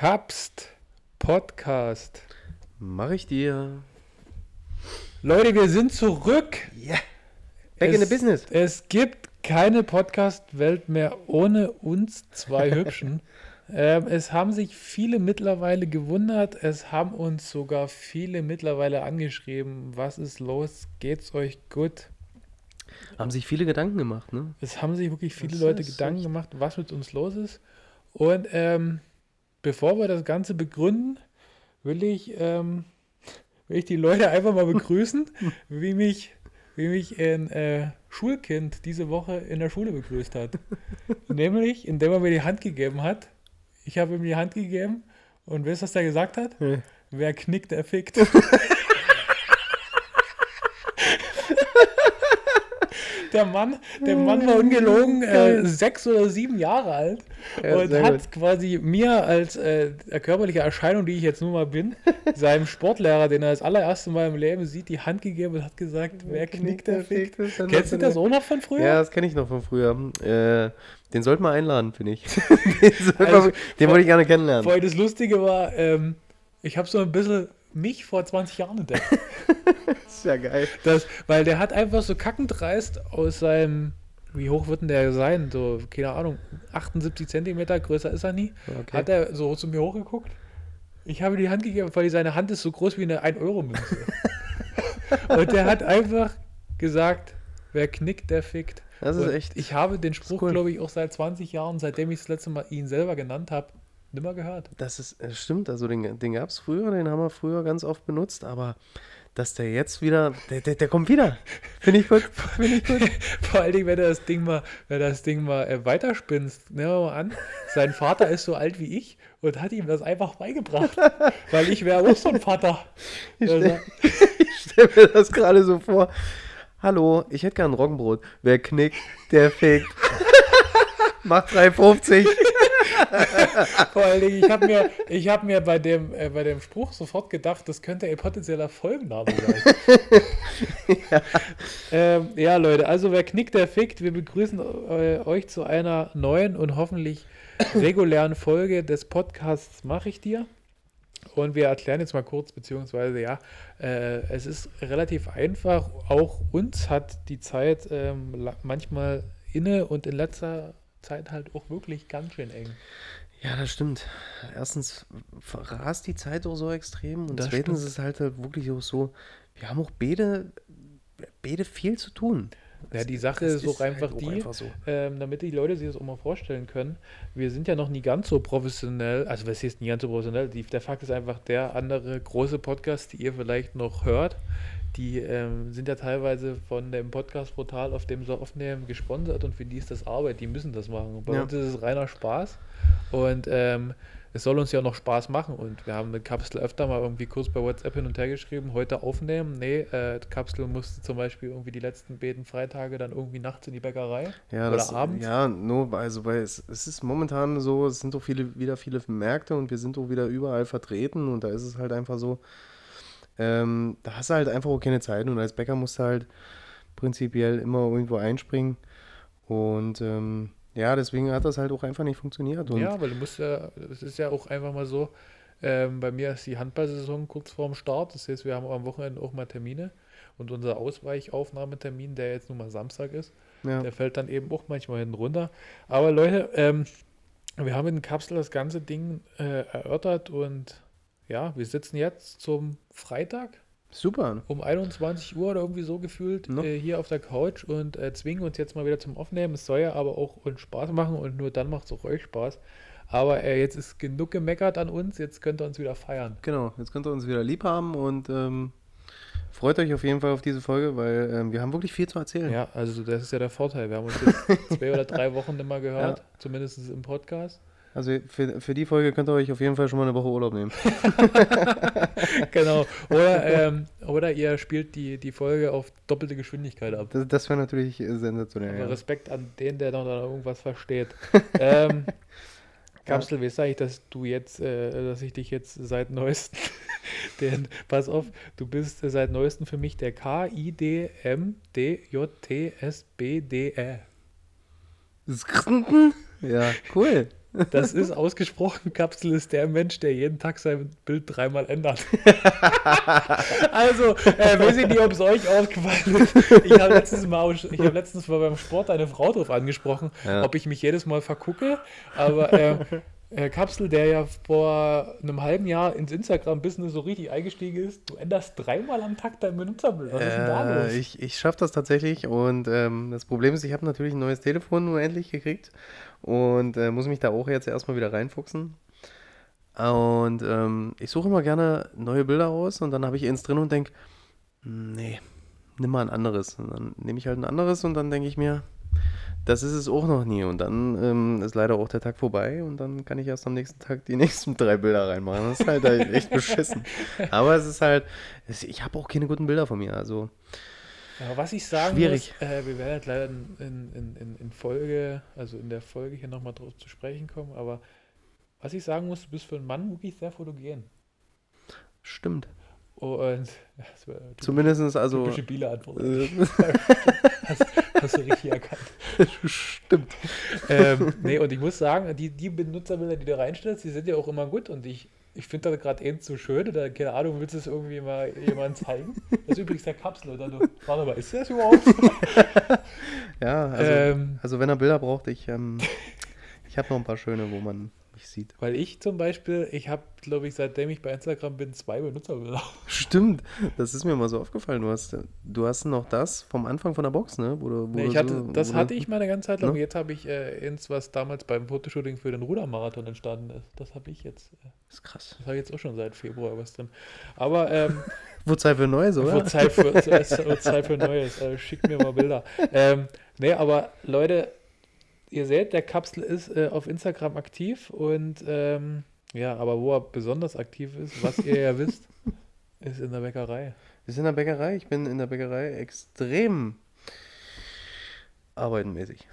Kapst Podcast. Mach ich dir. Leute, wir sind zurück. Yeah. Back in the business. Es gibt keine Podcast-Welt mehr ohne uns zwei Hübschen. ähm, es haben sich viele mittlerweile gewundert. Es haben uns sogar viele mittlerweile angeschrieben. Was ist los? Geht's euch gut? Haben sich viele Gedanken gemacht, ne? Es haben sich wirklich viele das Leute Gedanken gemacht, was mit uns los ist. Und ähm, bevor wir das Ganze begründen, will ich, ähm, will ich die Leute einfach mal begrüßen, wie mich, wie mich ein äh, Schulkind diese Woche in der Schule begrüßt hat. Nämlich, indem er mir die Hand gegeben hat. Ich habe ihm die Hand gegeben und weißt du, was der gesagt hat? Ja. Wer knickt, der fickt. der Mann, der Mann war ungelogen äh, sechs oder sieben Jahre alt ja, und hat gut. quasi mir als äh, körperliche Erscheinung, die ich jetzt nun mal bin, seinem Sportlehrer, den er das allererste Mal im Leben sieht, die Hand gegeben und hat gesagt, wer knickt, der fickt. Kennst du das auch noch von früher? Ja, das kenne ich noch von früher. Äh, den sollten wir einladen, finde ich. den, also, den wollte ich gerne kennenlernen. Vorher das Lustige war, ähm, ich habe so ein bisschen mich vor 20 Jahren entdeckt. das ist ja geil. Das, weil der hat einfach so kackend dreist aus seinem, wie hoch wird denn der sein? So, keine Ahnung, 78 Zentimeter, größer ist er nie. Okay. Hat er so zu mir hochgeguckt. Ich habe die Hand gegeben, weil seine Hand ist so groß wie eine 1-Euro-Münze. Und der hat einfach gesagt, wer knickt, der fickt. Das ist Und echt. Ich habe den Spruch, cool. glaube ich, auch seit 20 Jahren, seitdem ich das letzte Mal ihn selber genannt habe, nimmer gehört. Das ist, das stimmt, also den, den gab es früher, den haben wir früher ganz oft benutzt, aber dass der jetzt wieder, der, der, der kommt wieder. Finde ich gut. Finde ich gut. Vor allen Dingen, wenn er das Ding mal, wenn das Ding mal äh, weiterspinnst, nehmen wir mal an, sein Vater ist so alt wie ich und hat ihm das einfach beigebracht. weil ich wäre auch so ein Vater. Ich stelle stell mir das gerade so vor. Hallo, ich hätte gern Roggenbrot. Wer knickt, der fickt. Macht 3,50. Vor allen Dingen, ich habe mir, ich hab mir bei, dem, äh, bei dem Spruch sofort gedacht, das könnte ein potenzieller Folgenname sein. ja. Ähm, ja, Leute, also wer knickt, der fickt. Wir begrüßen äh, euch zu einer neuen und hoffentlich regulären Folge des Podcasts Mach ich dir. Und wir erklären jetzt mal kurz, beziehungsweise ja, äh, es ist relativ einfach. Auch uns hat die Zeit ähm, manchmal inne und in letzter Zeit halt auch wirklich ganz schön eng. Ja, das stimmt. Erstens verrast die Zeit auch so extrem und das zweitens stimmt. ist es halt, halt wirklich auch so, wir haben auch beide, beide viel zu tun. Ja, die Sache ist, ist auch einfach halt die, einfach so. ähm, damit die Leute sich das auch mal vorstellen können. Wir sind ja noch nie ganz so professionell, also was heißt nie ganz so professionell? Die, der Fakt ist einfach, der andere große Podcast, die ihr vielleicht noch hört, die ähm, sind ja teilweise von dem Podcast-Portal, auf dem sie aufnehmen, gesponsert und für die ist das Arbeit, die müssen das machen. Und bei ja. uns ist es reiner Spaß und ähm, es soll uns ja noch Spaß machen und wir haben mit Kapsel öfter mal irgendwie kurz bei WhatsApp hin und her geschrieben, heute aufnehmen. Nee, äh, Kapsel musste zum Beispiel irgendwie die letzten beiden Freitage dann irgendwie nachts in die Bäckerei ja, oder das, abends. Ja, nur, also weil es, es ist momentan so, es sind so viele, wieder viele Märkte und wir sind auch wieder überall vertreten und da ist es halt einfach so, ähm, da hast du halt einfach auch keine Zeit und als Bäcker musst du halt prinzipiell immer irgendwo einspringen. Und ähm, ja, deswegen hat das halt auch einfach nicht funktioniert. Und ja, weil du musst ja, es ist ja auch einfach mal so, ähm, bei mir ist die Handballsaison kurz vorm Start. Das heißt, wir haben am Wochenende auch mal Termine. Und unser Ausweichaufnahmetermin, der jetzt nun mal Samstag ist, ja. der fällt dann eben auch manchmal hinten runter. Aber Leute, ähm, wir haben in Kapsel das ganze Ding äh, erörtert und ja, wir sitzen jetzt zum Freitag. Super. Um 21 Uhr oder irgendwie so gefühlt äh, hier auf der Couch und äh, zwingen uns jetzt mal wieder zum Aufnehmen. Es soll ja aber auch uns Spaß machen und nur dann macht es auch euch Spaß. Aber äh, jetzt ist genug gemeckert an uns, jetzt könnt ihr uns wieder feiern. Genau, jetzt könnt ihr uns wieder lieb haben und ähm, freut euch auf jeden Fall auf diese Folge, weil ähm, wir haben wirklich viel zu erzählen. Ja, also das ist ja der Vorteil. Wir haben uns jetzt zwei oder drei Wochen mal gehört, ja. zumindest im Podcast. Also für, für die Folge könnt ihr euch auf jeden Fall schon mal eine Woche Urlaub nehmen. genau. Oder, ähm, oder ihr spielt die, die Folge auf doppelte Geschwindigkeit ab. Das, das wäre natürlich sensationell. Ja. Respekt an den, der noch irgendwas versteht. ähm, Kapsel, ja. wie sage ich, dass du jetzt, äh, dass ich dich jetzt seit neuestem, den, pass auf, du bist seit neuestem für mich der K-I-D-M-D-J-T-S-B-D-E. Ja, cool. Das ist ausgesprochen, Kapsel ist der Mensch, der jeden Tag sein Bild dreimal ändert. also, äh, weiß ich nicht, ob es euch aufgefallen ist. Ich habe letztens mal, ich habe letztens mal beim Sport eine Frau drauf angesprochen, ja. ob ich mich jedes Mal vergucke. Aber äh, äh, Kapsel, der ja vor einem halben Jahr ins Instagram-Business so richtig eingestiegen ist, du änderst dreimal am Tag dein Benutzerbild. Was ist denn da los? Ich, ich schaffe das tatsächlich und ähm, das Problem ist, ich habe natürlich ein neues Telefon nur endlich gekriegt und äh, muss mich da auch jetzt erstmal wieder reinfuchsen. Und ähm, ich suche immer gerne neue Bilder aus und dann habe ich eins drin und denke, nee, nimm mal ein anderes. Und dann nehme ich halt ein anderes und dann denke ich mir, das ist es auch noch nie. Und dann ähm, ist leider auch der Tag vorbei und dann kann ich erst am nächsten Tag die nächsten drei Bilder reinmachen. Das ist halt echt beschissen. Aber es ist halt, ich habe auch keine guten Bilder von mir. Also. Ja, was ich sagen schwierig. muss, äh, wir werden halt leider in, in, in, in, Folge, also in der Folge hier nochmal drauf zu sprechen kommen, aber was ich sagen muss, du bist für einen Mann wirklich sehr fotogen. Stimmt. Und ja, zumindest also. Typische Biele-Antwort. Äh. hast, hast, du richtig erkannt. Stimmt. Ähm, nee, und ich muss sagen, die, die Benutzerbilder, die du reinstellst, die sind ja auch immer gut und ich, ich finde das gerade eben zu schön oder keine Ahnung, willst du es irgendwie mal jemandem zeigen? Das ist übrigens der Kapsel, oder? Du, warte mal, ist das überhaupt? ja, also, ähm, also wenn er Bilder braucht, ich, ähm, ich habe noch ein paar schöne, wo man sieht. Weil ich zum Beispiel, ich habe, glaube ich, seitdem ich bei Instagram bin, zwei Benutzerbilder. Stimmt, das ist mir mal so aufgefallen. Du hast, du hast noch das vom Anfang von der Box, ne? Wo du, wo nee, ich hatte, so, das hatte ich mal eine ganze Zeit lang. Ne? Jetzt habe ich äh, ins, was damals beim Fotoshooting für den Rudermarathon entstanden ist. Das habe ich jetzt. Äh, das ist krass. Das habe ich jetzt auch schon seit Februar was drin. Aber. Ähm, Wo Zeit für Neues, oder? Wo Zeit für, Zeit für Neues. Äh, schickt mir mal Bilder. Ähm, nee, aber Leute, ihr seht, der Kapsel ist äh, auf Instagram aktiv und ähm, ja, aber wo er besonders aktiv ist, was ihr ja wisst, ist in der Bäckerei. Ist in der Bäckerei. Ich bin in der Bäckerei extrem arbeitenmäßig.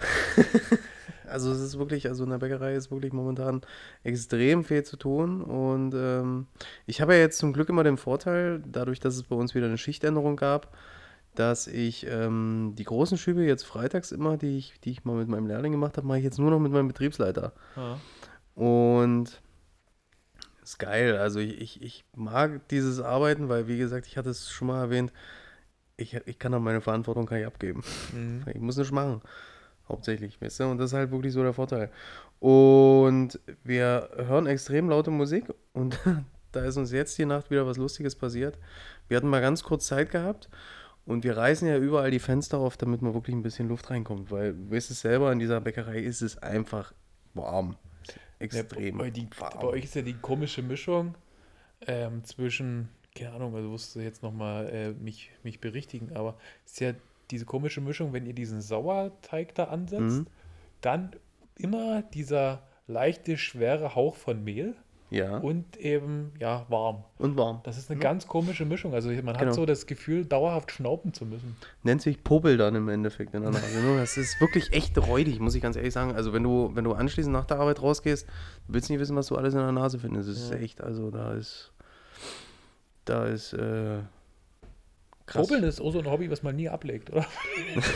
also es ist wirklich, also in der Bäckerei ist wirklich momentan extrem viel zu tun und ähm, ich habe ja jetzt zum Glück immer den Vorteil, dadurch, dass es bei uns wieder eine Schichtänderung gab, dass ich ähm, die großen Schübe jetzt freitags immer, die ich, die ich mal mit meinem Lehrling gemacht habe, mache ich jetzt nur noch mit meinem Betriebsleiter. Ja. Und ist geil. Also ich, ich, ich mag dieses Arbeiten, weil wie gesagt, ich hatte es schon mal erwähnt, ich, ich kann dann meine Verantwortung kann ich abgeben. Mhm. Ich muss nicht machen. Hauptsächlich, weißt du? Und das ist halt wirklich so der Vorteil. Und wir hören extrem laute Musik und da ist uns jetzt die Nacht wieder was Lustiges passiert. Wir hatten mal ganz kurz Zeit gehabt und wir reißen ja überall die Fenster auf, damit man wirklich ein bisschen Luft reinkommt, weil du weißt es selber, in dieser Bäckerei ist es einfach warm. Extrem. Ja, bei, die, warm. bei, euch ist ja die komische Mischung ähm, zwischen, keine Ahnung, also musst du jetzt nochmal äh, mich, mich berichtigen, aber es ist ja diese komische Mischung, wenn ihr diesen Sauerteig da ansetzt, mhm. dann immer dieser leichte, schwere Hauch von Mehl. Ja. Und eben, ja, warm. Und warm. Das ist eine ja. ganz komische Mischung. Also man genau. hat so das Gefühl, dauerhaft schnauben zu müssen. Nennt sich Popel dann im Endeffekt in der Nase. Ne? das ist wirklich echt räudig, muss ich ganz ehrlich sagen. Also wenn du, wenn du anschließend nach der Arbeit rausgehst, willst du nicht wissen, was du alles in der Nase findest. Das ist ja. echt, also da ist, da ist, äh, krass. Popeln ist auch so ein Hobby, was man nie ablegt, oder?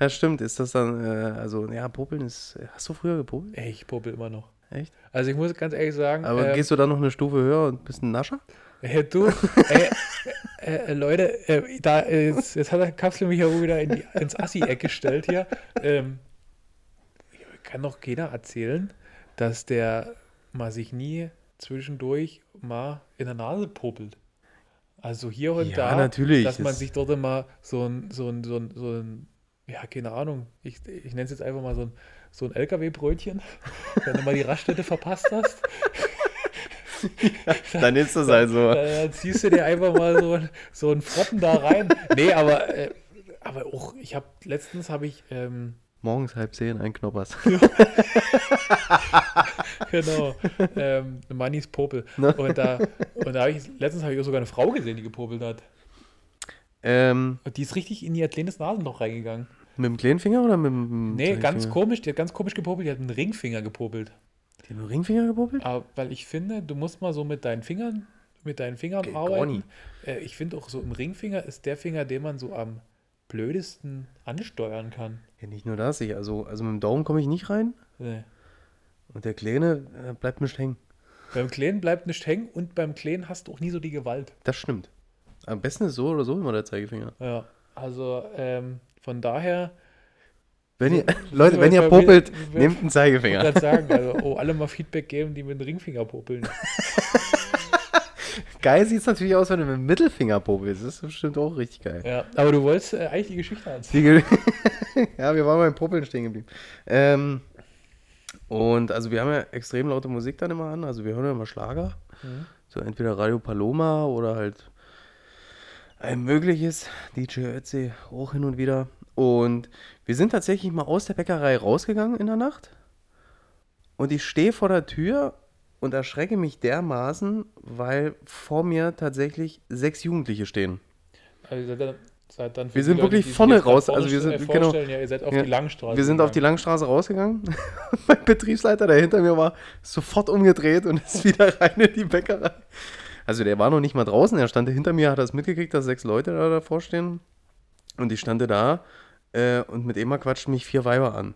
ja, stimmt. Ist das dann, äh, also, ja, Popeln ist, hast du früher gepopelt? Ey, ich popel immer noch. Echt? Also ich muss ganz ehrlich sagen. Aber ähm, gehst du da noch eine Stufe höher und bist ein Nascher? Äh, du, äh, äh, Leute, äh, da ist, jetzt hat der Kapsel mich ja wohl wieder in die, ins Assi-Eck gestellt hier. Ähm, kann doch keiner erzählen, dass der mal sich nie zwischendurch mal in der Nase popelt. Also hier und ja, da, natürlich. dass man sich dort mal so ein, so ein, so ein, so ein ja, keine Ahnung, ich, ich nenne es jetzt einfach mal so ein so ein LKW-Brötchen, wenn du mal die Raststätte verpasst hast. Dann ist das halt so. Dann, dann, ziehst du dir einfach mal so, so einen Frotten da rein. Nee, aber, äh, aber auch, ich habe letztens habe ich. Ähm, Morgens halb zehn ein Knoppers. genau. Ähm, Mannis Popel. Ne? Und da, und da habe ich, letztens habe ich sogar eine Frau gesehen, die gepopelt hat. Ähm, und die ist richtig in ihr kleines Nasenloch reingegangen. Mit dem kleinen Finger oder mit dem. Nee, ganz komisch. Die hat ganz komisch gepopelt. Die hat einen Ringfinger gepopelt. Die hat einen Ringfinger gepopelt? Aber, weil ich finde, du musst mal so mit deinen Fingern, mit deinen Fingern okay, arbeiten. Äh, ich finde auch so im Ringfinger ist der Finger, den man so am blödesten ansteuern kann. Ja, nicht nur das, ich, also, also mit dem Daumen komme ich nicht rein. Nee. Und der Kleine äh, bleibt nicht hängen. Beim Kleinen bleibt nicht hängen und beim Kleinen hast du auch nie so die Gewalt. Das stimmt. Am besten ist so oder so immer der Zeigefinger. Ja, also ähm, von daher. Wenn ihr, Leute, wenn ihr popelt, wir, nehmt einen Zeigefinger. Ich sagen, also oh, alle mal Feedback geben, die mit dem Ringfinger popeln. geil sieht es natürlich aus, wenn du mit dem Mittelfinger popelst. Das ist bestimmt auch richtig geil. Ja, aber du wolltest äh, eigentlich die Geschichte erzählen. ja, wir waren beim Popeln stehen geblieben. Ähm, und also wir haben ja extrem laute Musik dann immer an. Also wir hören ja immer Schlager. Mhm. So entweder Radio Paloma oder halt ein mögliches. DJ Ötzi auch hin und wieder. Und wir sind tatsächlich mal aus der Bäckerei rausgegangen in der Nacht. Und ich stehe vor der Tür und erschrecke mich dermaßen, weil vor mir tatsächlich sechs Jugendliche stehen. Also Seid dann wir sind Leute, wirklich vorne raus. Also wir sind genau. Ja, ihr seid auf ja, die Langstraße. Wir sind gegangen. auf die Langstraße rausgegangen. mein Betriebsleiter, der hinter mir war, sofort umgedreht und ist wieder rein in die Bäckerei. Also der war noch nicht mal draußen. Er stand hinter mir, hat das mitgekriegt, dass sechs Leute da davor stehen. Und ich stand da äh, und mit Emma quatschten mich vier Weiber an.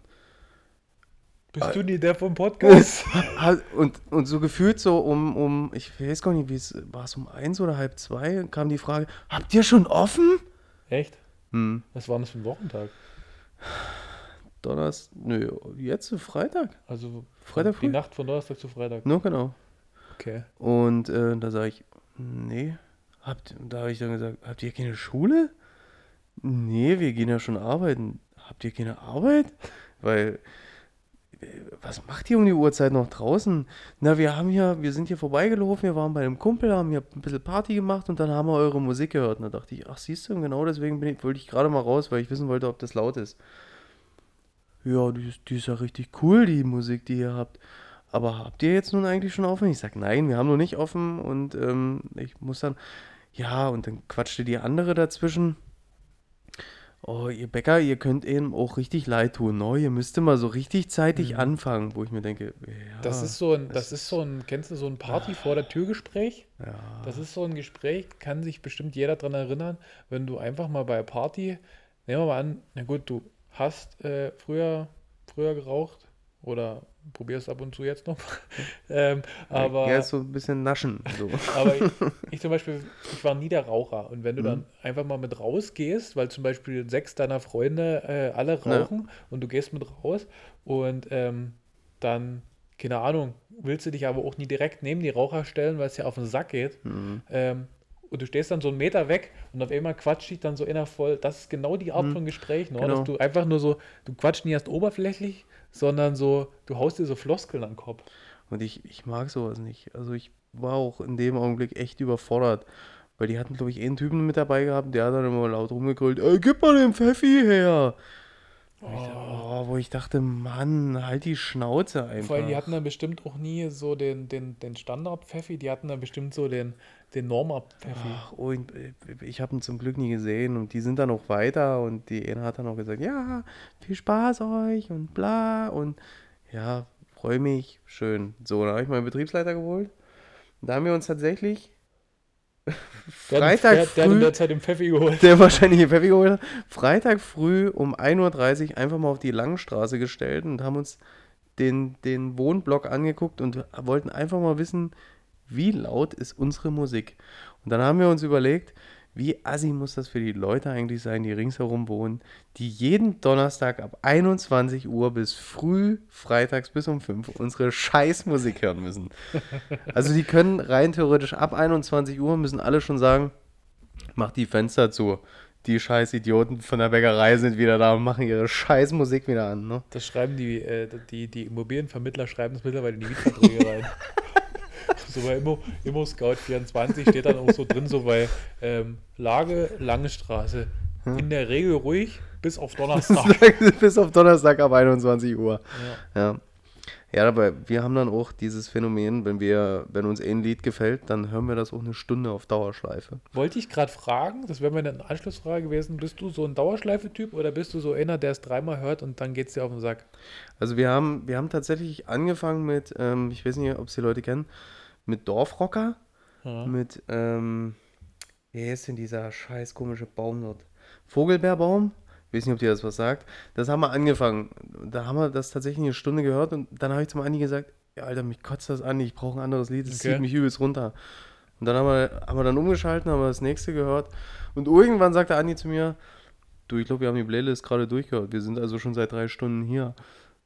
Bist du nie der vom Podcast? und, und so gefühlt so um, um ich weiß gar nicht, wie es war es um eins oder halb zwei, kam die Frage, habt ihr schon offen? Echt? Hm. Was war das für ein Wochentag? Donnerstag, nö, jetzt Freitag. Also Freitag früh? Die Nacht von Donnerstag zu Freitag. No, genau. Okay. Und äh, da sage ich, nee, habt, da habe ich dann gesagt, habt ihr keine Schule? Nee, wir gehen ja schon arbeiten. Habt ihr keine Arbeit? Weil was macht ihr um die Uhrzeit noch draußen? Na, wir haben hier, wir sind hier vorbeigelaufen, wir waren bei einem Kumpel, haben hier ein bisschen Party gemacht und dann haben wir eure Musik gehört. Und da dachte ich, ach siehst du, genau deswegen ich, wollte ich gerade mal raus, weil ich wissen wollte, ob das laut ist. Ja, die die ist ja richtig cool, die Musik, die ihr habt. Aber habt ihr jetzt nun eigentlich schon offen? Ich sage, nein, wir haben noch nicht offen und ähm, ich muss dann, ja, und dann quatschte die andere dazwischen oh, ihr Bäcker, ihr könnt eben auch richtig leid tun, ne? Ihr müsst immer so richtig zeitig mhm. anfangen, wo ich mir denke, ja, das ist so ein, das, ist so ein, kennst du so ein Party vor der Tür Gespräch? Ja. Das ist so ein Gespräch, kann sich bestimmt jeder daran erinnern, wenn du einfach mal bei Party, nehmen wir mal an, na gut, du hast äh, früher, früher geraucht oder probiere es ab und zu jetzt noch. ähm, aber, ja, so ein bisschen naschen. So. aber ich, ich, zum Beispiel, ich war nie der Raucher. Und wenn du mhm. dann einfach mal mit rausgehst, weil zum Beispiel sechs deiner Freunde äh, alle rauchen ja. und du gehst mit raus und ähm, dann, keine Ahnung, willst du dich aber auch nie direkt neben die Raucher stellen, weil es ja auf den Sack geht. Mhm. Ähm, und du stehst dann so einen Meter weg und auf einmal quatscht dich dann so innervoll. Das ist genau die Art mhm. von Gespräch, ne? Genau. dass du einfach nur so, du quatschst nie erst oberflächlich, sondern so, du haust dir so Floskeln an den Kopf. Und ich, ich mag sowas nicht. Also ich war auch in dem Augenblick echt überfordert. Weil die hatten, glaube ich, einen Typen mit dabei gehabt, der hat dann immer laut rumgegrölt, ey, gib mal den Pfeffi her. Oh. Ich, wo ich dachte, Mann, halt die Schnauze einfach. Vor allem, die hatten dann bestimmt auch nie so den, den, den Standard-Pfeffi, die hatten dann bestimmt so den, den Norma-Pfeffi. Ach, oh, ich habe ihn zum Glück nie gesehen und die sind dann auch weiter und die eine hat dann auch gesagt, ja, viel Spaß euch und bla und ja, freue mich, schön. So, dann habe ich meinen Betriebsleiter geholt. Da haben wir uns tatsächlich Freitag der, früh, der hat in der Zeit den Pfeffi geholt. Der wahrscheinlich den Pfeffi geholt hat. Freitag früh um 1.30 Uhr einfach mal auf die Langstraße gestellt und haben uns den, den Wohnblock angeguckt und wollten einfach mal wissen, wie laut ist unsere Musik? Und dann haben wir uns überlegt, wie assi muss das für die Leute eigentlich sein, die ringsherum wohnen, die jeden Donnerstag ab 21 Uhr bis früh freitags bis um 5 unsere Scheißmusik hören müssen. Also die können rein theoretisch ab 21 Uhr müssen alle schon sagen, mach die Fenster zu. Die scheiß Idioten von der Bäckerei sind wieder da und machen ihre Scheißmusik wieder an. Ne? Das schreiben die, äh, die, die Immobilienvermittler schreiben das mittlerweile in die Mietverträge rein. so bei Immo, Immo Scout 24 steht dann auch so drin, so bei ähm, Lage, Lange Straße. Hm. In der Regel ruhig, bis auf Donnerstag. bis auf Donnerstag ab 21 Uhr. Ja. ja. Ja, aber wir haben dann auch dieses Phänomen, wenn wir, wenn uns ein Lied gefällt, dann hören wir das auch eine Stunde auf Dauerschleife. Wollte ich gerade fragen, das wäre meine Anschlussfrage gewesen, bist du so ein Dauerschleife-Typ oder bist du so einer, der es dreimal hört und dann geht es dir auf den Sack? Also wir haben, wir haben tatsächlich angefangen mit, ähm, ich weiß nicht, ob es die Leute kennen, mit Dorfrocker, ja. mit, ähm, wie ist denn dieser scheiß komische Baum dort? Vogelbeerbaum. Weiß nicht, ob dir das was sagt. Das haben wir angefangen. Da haben wir das tatsächlich eine Stunde gehört und dann habe ich zum Andi gesagt, ja, Alter, mich kotzt das an, ich brauche ein anderes Lied, das okay. zieht mich übelst runter. Und dann haben wir, haben wir dann umgeschalten, haben wir das nächste gehört. Und irgendwann sagte Andi zu mir, du, ich glaube, wir haben die Playlist gerade durchgehört. Wir sind also schon seit drei Stunden hier.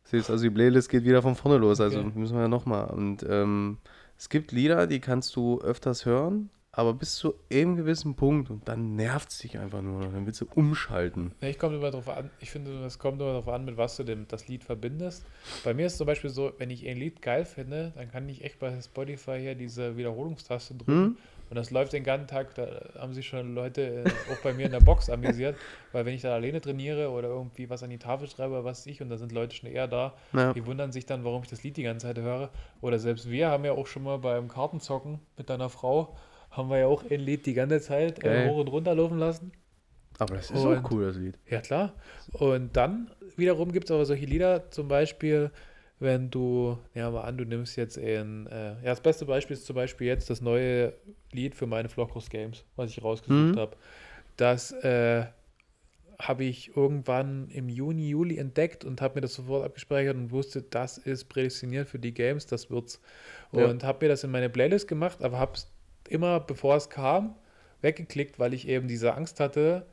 Siehst also die Playlist geht wieder von vorne los, also okay. müssen wir ja nochmal. Und ähm, es gibt Lieder, die kannst du öfters hören, aber bis zu einem gewissen Punkt und dann nervt es dich einfach nur, dann willst du umschalten. ich komme immer darauf an, ich finde, es kommt immer darauf an, mit was du dem, das Lied verbindest. Bei mir ist es zum Beispiel so, wenn ich ein Lied geil finde, dann kann ich echt bei Spotify hier diese Wiederholungstaste drücken. Hm? Und das läuft den ganzen Tag, da haben sich schon Leute auch bei mir in der Box amüsiert, weil wenn ich da alleine trainiere oder irgendwie was an die Tafel schreibe, was ich, und da sind Leute schon eher da, ja. die wundern sich dann, warum ich das Lied die ganze Zeit höre. Oder selbst wir haben ja auch schon mal beim Kartenzocken mit deiner Frau, haben wir ja auch ein Lied die ganze Zeit äh, hoch und runter laufen lassen. Aber das ist und, auch cool, das Lied. Ja, klar. Und dann wiederum gibt es aber solche Lieder, zum Beispiel, wenn du, ja mal an, du nimmst jetzt ein, äh, ja, das beste Beispiel ist zum Beispiel jetzt das neue Lied für meine Flockhouse Games, was ich rausgesucht mhm. habe. Das äh, habe ich irgendwann im Juni, Juli entdeckt und habe mir das sofort abgespeichert und wusste, das ist prädestiniert für die Games, das wird's. Und ja. habe mir das in meine Playlist gemacht, aber habe es immer, bevor es kam, weggeklickt, weil ich eben diese Angst hatte,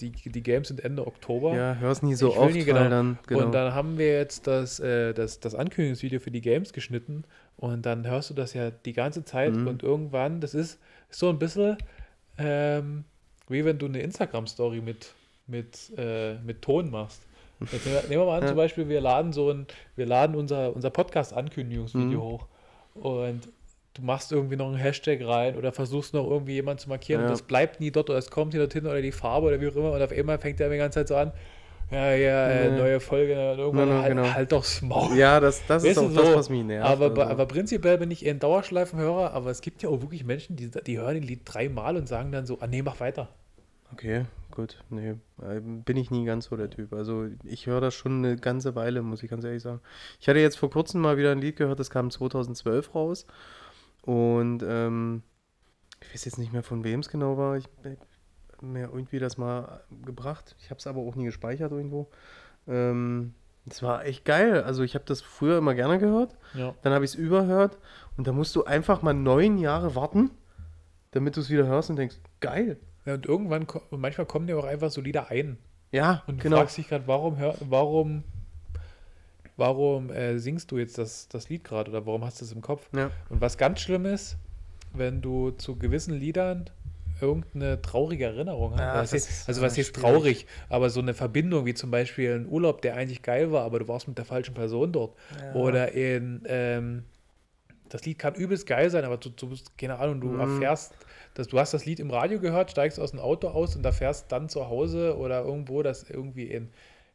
die, die Games sind Ende Oktober. Ja, hör's nie so ich oft, nie, genau. dann, genau. Und dann haben wir jetzt das, äh, das, das Ankündigungsvideo für die Games geschnitten und dann hörst du das ja die ganze Zeit mhm. und irgendwann, das ist so ein bisschen ähm, wie wenn du eine Instagram-Story mit, mit, äh, mit Ton machst. Jetzt nehmen wir mal an, ja. zum Beispiel, wir laden so ein, wir laden unser, unser Podcast-Ankündigungsvideo mhm. hoch und du machst irgendwie noch einen Hashtag rein oder versuchst noch irgendwie jemanden zu markieren ja. und das bleibt nie dort oder es kommt hier dorthin oder die Farbe oder wie auch immer und auf einmal fängt er die ganze Zeit so an, ja, ja, äh, neue Folge, irgendwann ja, halt, genau. halt doch's Maul. Ja, das, das ist auch so, das, was mich nervt. Aber, also. aber prinzipiell bin ich eher ein Dauerschleifenhörer, aber es gibt ja auch wirklich Menschen, die, die hören ein Lied dreimal und sagen dann so, ah nee, mach weiter. Okay, gut, nee, äh, bin ich nie ganz so der Typ. Also ich höre das schon eine ganze Weile, muss ich ganz ehrlich sagen. Ich hatte jetzt vor kurzem mal wieder ein Lied gehört, das kam 2012 raus und ähm, ich weiß jetzt nicht mehr, von wem es genau war. Ich habe mir irgendwie das mal gebracht. Ich habe es aber auch nie gespeichert irgendwo. Ähm, das war echt geil. Also ich habe das früher immer gerne gehört. Ja. Dann habe ich es überhört. Und da musst du einfach mal neun Jahre warten, damit du es wieder hörst und denkst, geil. Ja, und irgendwann, manchmal kommen dir auch einfach so Lieder ein. Ja, und du genau. fragst dich gerade, warum, hör, warum warum äh, singst du jetzt das, das Lied gerade oder warum hast du es im Kopf? Ja. Und was ganz schlimm ist, wenn du zu gewissen Liedern irgendeine traurige Erinnerung hast. Ja, was ist, also was ist traurig, aber so eine Verbindung wie zum Beispiel ein Urlaub, der eigentlich geil war, aber du warst mit der falschen Person dort. Ja. Oder in ähm, das Lied kann übelst geil sein, aber du, du bist, keine Ahnung, du mhm. erfährst, dass du hast das Lied im Radio gehört, steigst aus dem Auto aus und da fährst dann zu Hause oder irgendwo, das irgendwie in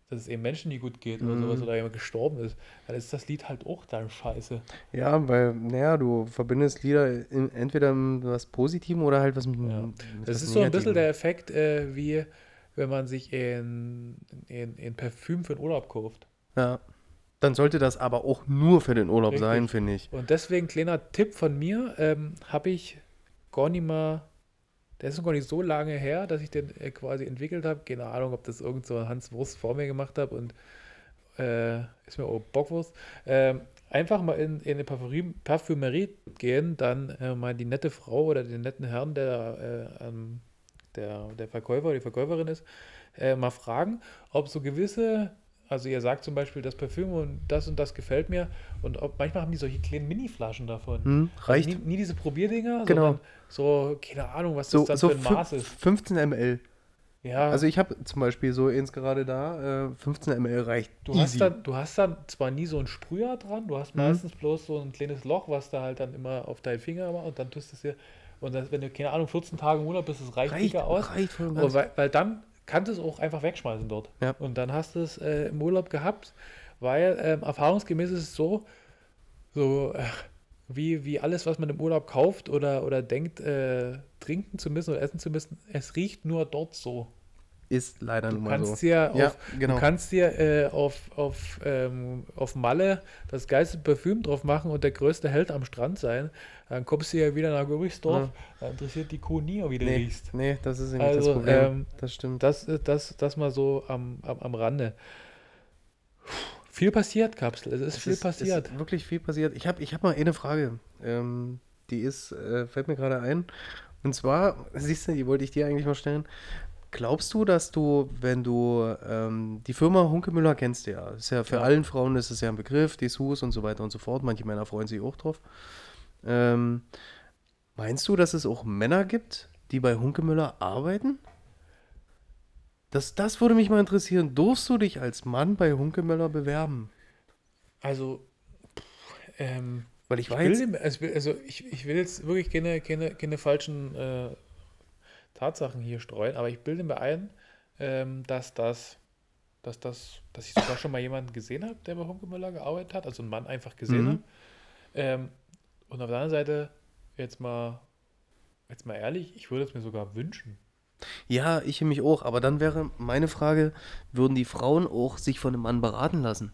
dass es eben Menschen nicht gut geht oder mhm. sowas oder jemand gestorben ist, dann ist das Lied halt auch dann scheiße. Ja, weil, naja, du verbindest Lieder in, entweder mit was Positivem oder halt was mit, ja. mit Das ist so ein bisschen der Effekt, äh, wie wenn man sich in, in, in Parfüm für den Urlaub kauft. Ja. Dann sollte das aber auch nur für den Urlaub Richtig. sein, finde ich. Und deswegen, kleiner Tipp von mir, ähm, habe ich gar nicht mal der ist noch gar nicht so lange her, dass ich den äh, quasi entwickelt habe. Keine Ahnung, ob das irgend so Hans Wurst vor mir gemacht habe und äh, ist mir auch Bockwurst. Ähm, einfach mal in, in eine Parfüm Parfümerie gehen, dann äh, mal die nette Frau oder den netten Herrn, der, äh, der, der Verkäufer oder die Verkäuferin ist, äh, mal fragen, ob so gewisse also ihr sagt zum Beispiel, das Parfüm und das und das gefällt mir. Und ob, manchmal haben die solche kleinen Mini-Flaschen davon. Hm, also reicht. Also nie, nie, diese Probierdinger, genau. sondern so, keine Ahnung, was so, das dann so für ein Maß ist. 15 ml. Ja. Also ich habe zum Beispiel so eins gerade da, äh, 15 ml reicht. Du easy. hast, dann, du hast dann zwar nie so einen Sprüher dran, du hast mhm. meistens bloß so ein kleines Loch, was da halt dann immer auf deinen Finger macht und dann tust du es dir. Und das, wenn du, keine Ahnung, 14 Tage im Urlaub bist, das reicht, reicht aus. Reicht voll weil, weil dann kannst es auch einfach wegschmeißen dort. Ja. Und dann hast du es äh, im Urlaub gehabt, weil ähm, erfahrungsgemäß ist es so, so äh, wie, wie alles, was man im Urlaub kauft oder, oder denkt, äh, trinken zu müssen oder essen zu müssen, es riecht nur dort so. Ist leider du nun mal so. Dir ja, auf, genau. Du kannst dir äh, auf, auf, ähm, auf Malle das geilste Parfüm drauf machen und der größte Held am Strand sein. Dann kommst du ja wieder nach Gerichtsdorf, ja. interessiert die Kuh nie, wie du nee, riechst. Nee, das ist nicht also, das Problem. Ähm, das stimmt. Das, das, das mal so am, am, am Rande. Viel passiert, Kapsel. Es ist es viel ist, passiert. Ist wirklich viel passiert. Ich habe ich hab mal eine Frage. Ähm, die ist, äh, fällt mir gerade ein. Und zwar, siehst du, die wollte ich dir eigentlich mal stellen. Glaubst du, dass du, wenn du ähm, die Firma Hunkemüller kennst, ja, ist ja für ja. allen Frauen ist es ja ein Begriff, Dessous und so weiter und so fort. Manche Männer freuen sich auch drauf. Ähm, meinst du, dass es auch Männer gibt, die bei Hunkemüller arbeiten? Das, das würde mich mal interessieren. Durfst du dich als Mann bei Hunkemöller bewerben? Also, ähm, weil ich, ich weiß. Will, also, also ich, ich will jetzt wirklich keine, keine, keine falschen äh, Tatsachen hier streuen, aber ich bilde mir ein, ähm, dass das, dass das, dass ich sogar schon mal jemanden gesehen habe, der bei Hunkemöller gearbeitet hat, also einen Mann einfach gesehen mhm. habe. Ähm, und auf der anderen Seite, jetzt mal, jetzt mal ehrlich, ich würde es mir sogar wünschen. Ja, ich mich auch. Aber dann wäre meine Frage, würden die Frauen auch sich von einem Mann beraten lassen?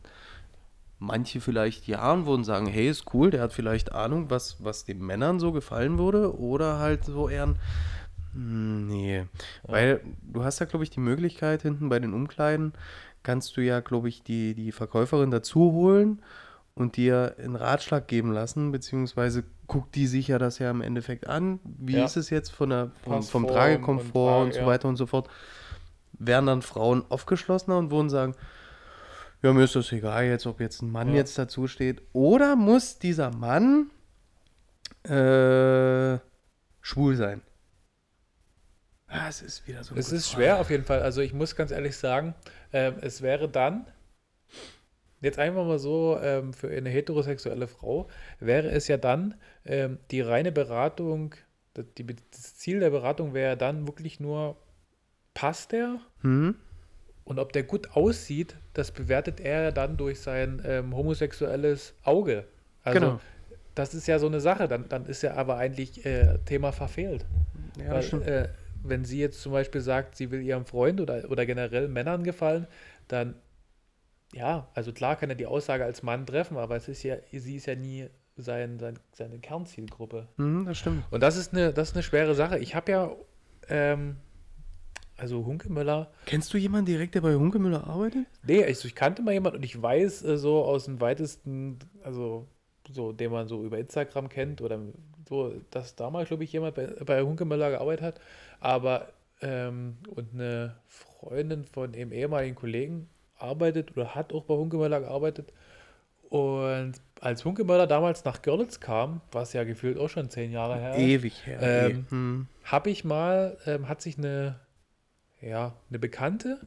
Manche vielleicht ja und würden sagen, hey, ist cool, der hat vielleicht Ahnung, was, was den Männern so gefallen würde. Oder halt so eher ein, nee. Ja. Weil du hast ja, glaube ich, die Möglichkeit, hinten bei den Umkleiden kannst du ja, glaube ich, die, die Verkäuferin dazu holen und dir einen Ratschlag geben lassen, beziehungsweise guckt die sich ja das ja im Endeffekt an. Wie ja. ist es jetzt von der, vom, vom Tragekomfort und, und, so ja. weiter und so fort? Wären dann Frauen aufgeschlossener und würden sagen, ja, mir ist das egal jetzt, ob jetzt ein Mann ja. jetzt dazu steht. Oder muss dieser Mann äh, schwul sein? Ah, es ist wieder so. Es ist Frage. schwer auf jeden Fall. Also ich muss ganz ehrlich sagen, äh, es wäre dann Jetzt einfach mal so, ähm, für eine heterosexuelle Frau wäre es ja dann ähm, die reine Beratung, das, die, das Ziel der Beratung wäre ja dann wirklich nur, passt der? Mhm. Und ob der gut aussieht, das bewertet er dann durch sein ähm, homosexuelles Auge. Also genau. das ist ja so eine Sache, dann, dann ist ja aber eigentlich äh, Thema verfehlt. Ja, Weil, äh, wenn sie jetzt zum Beispiel sagt, sie will ihrem Freund oder, oder generell Männern gefallen, dann ja, also klar kann er die Aussage als Mann treffen, aber es ist ja, sie ist ja nie sein, sein, seine Kernzielgruppe. Mhm, das stimmt. Und das ist eine, das ist eine schwere Sache. Ich habe ja, ähm, also Hunkemöller. Kennst du jemanden direkt, der bei Hunkemöller arbeitet? Nee, ich, ich kannte mal jemanden und ich weiß äh, so aus dem weitesten, also so, den man so über Instagram kennt oder so, dass damals, glaube ich, jemand bei, bei Hunkemöller gearbeitet hat. Aber, ähm, und eine Freundin von dem ehemaligen Kollegen arbeitet oder hat auch bei Hunkemöller gearbeitet. Und als Hunkemöller damals nach Görlitz kam, was ja gefühlt auch schon zehn Jahre her Ewig her. Ähm, hm. Habe ich mal, ähm, hat sich eine, ja, eine Bekannte,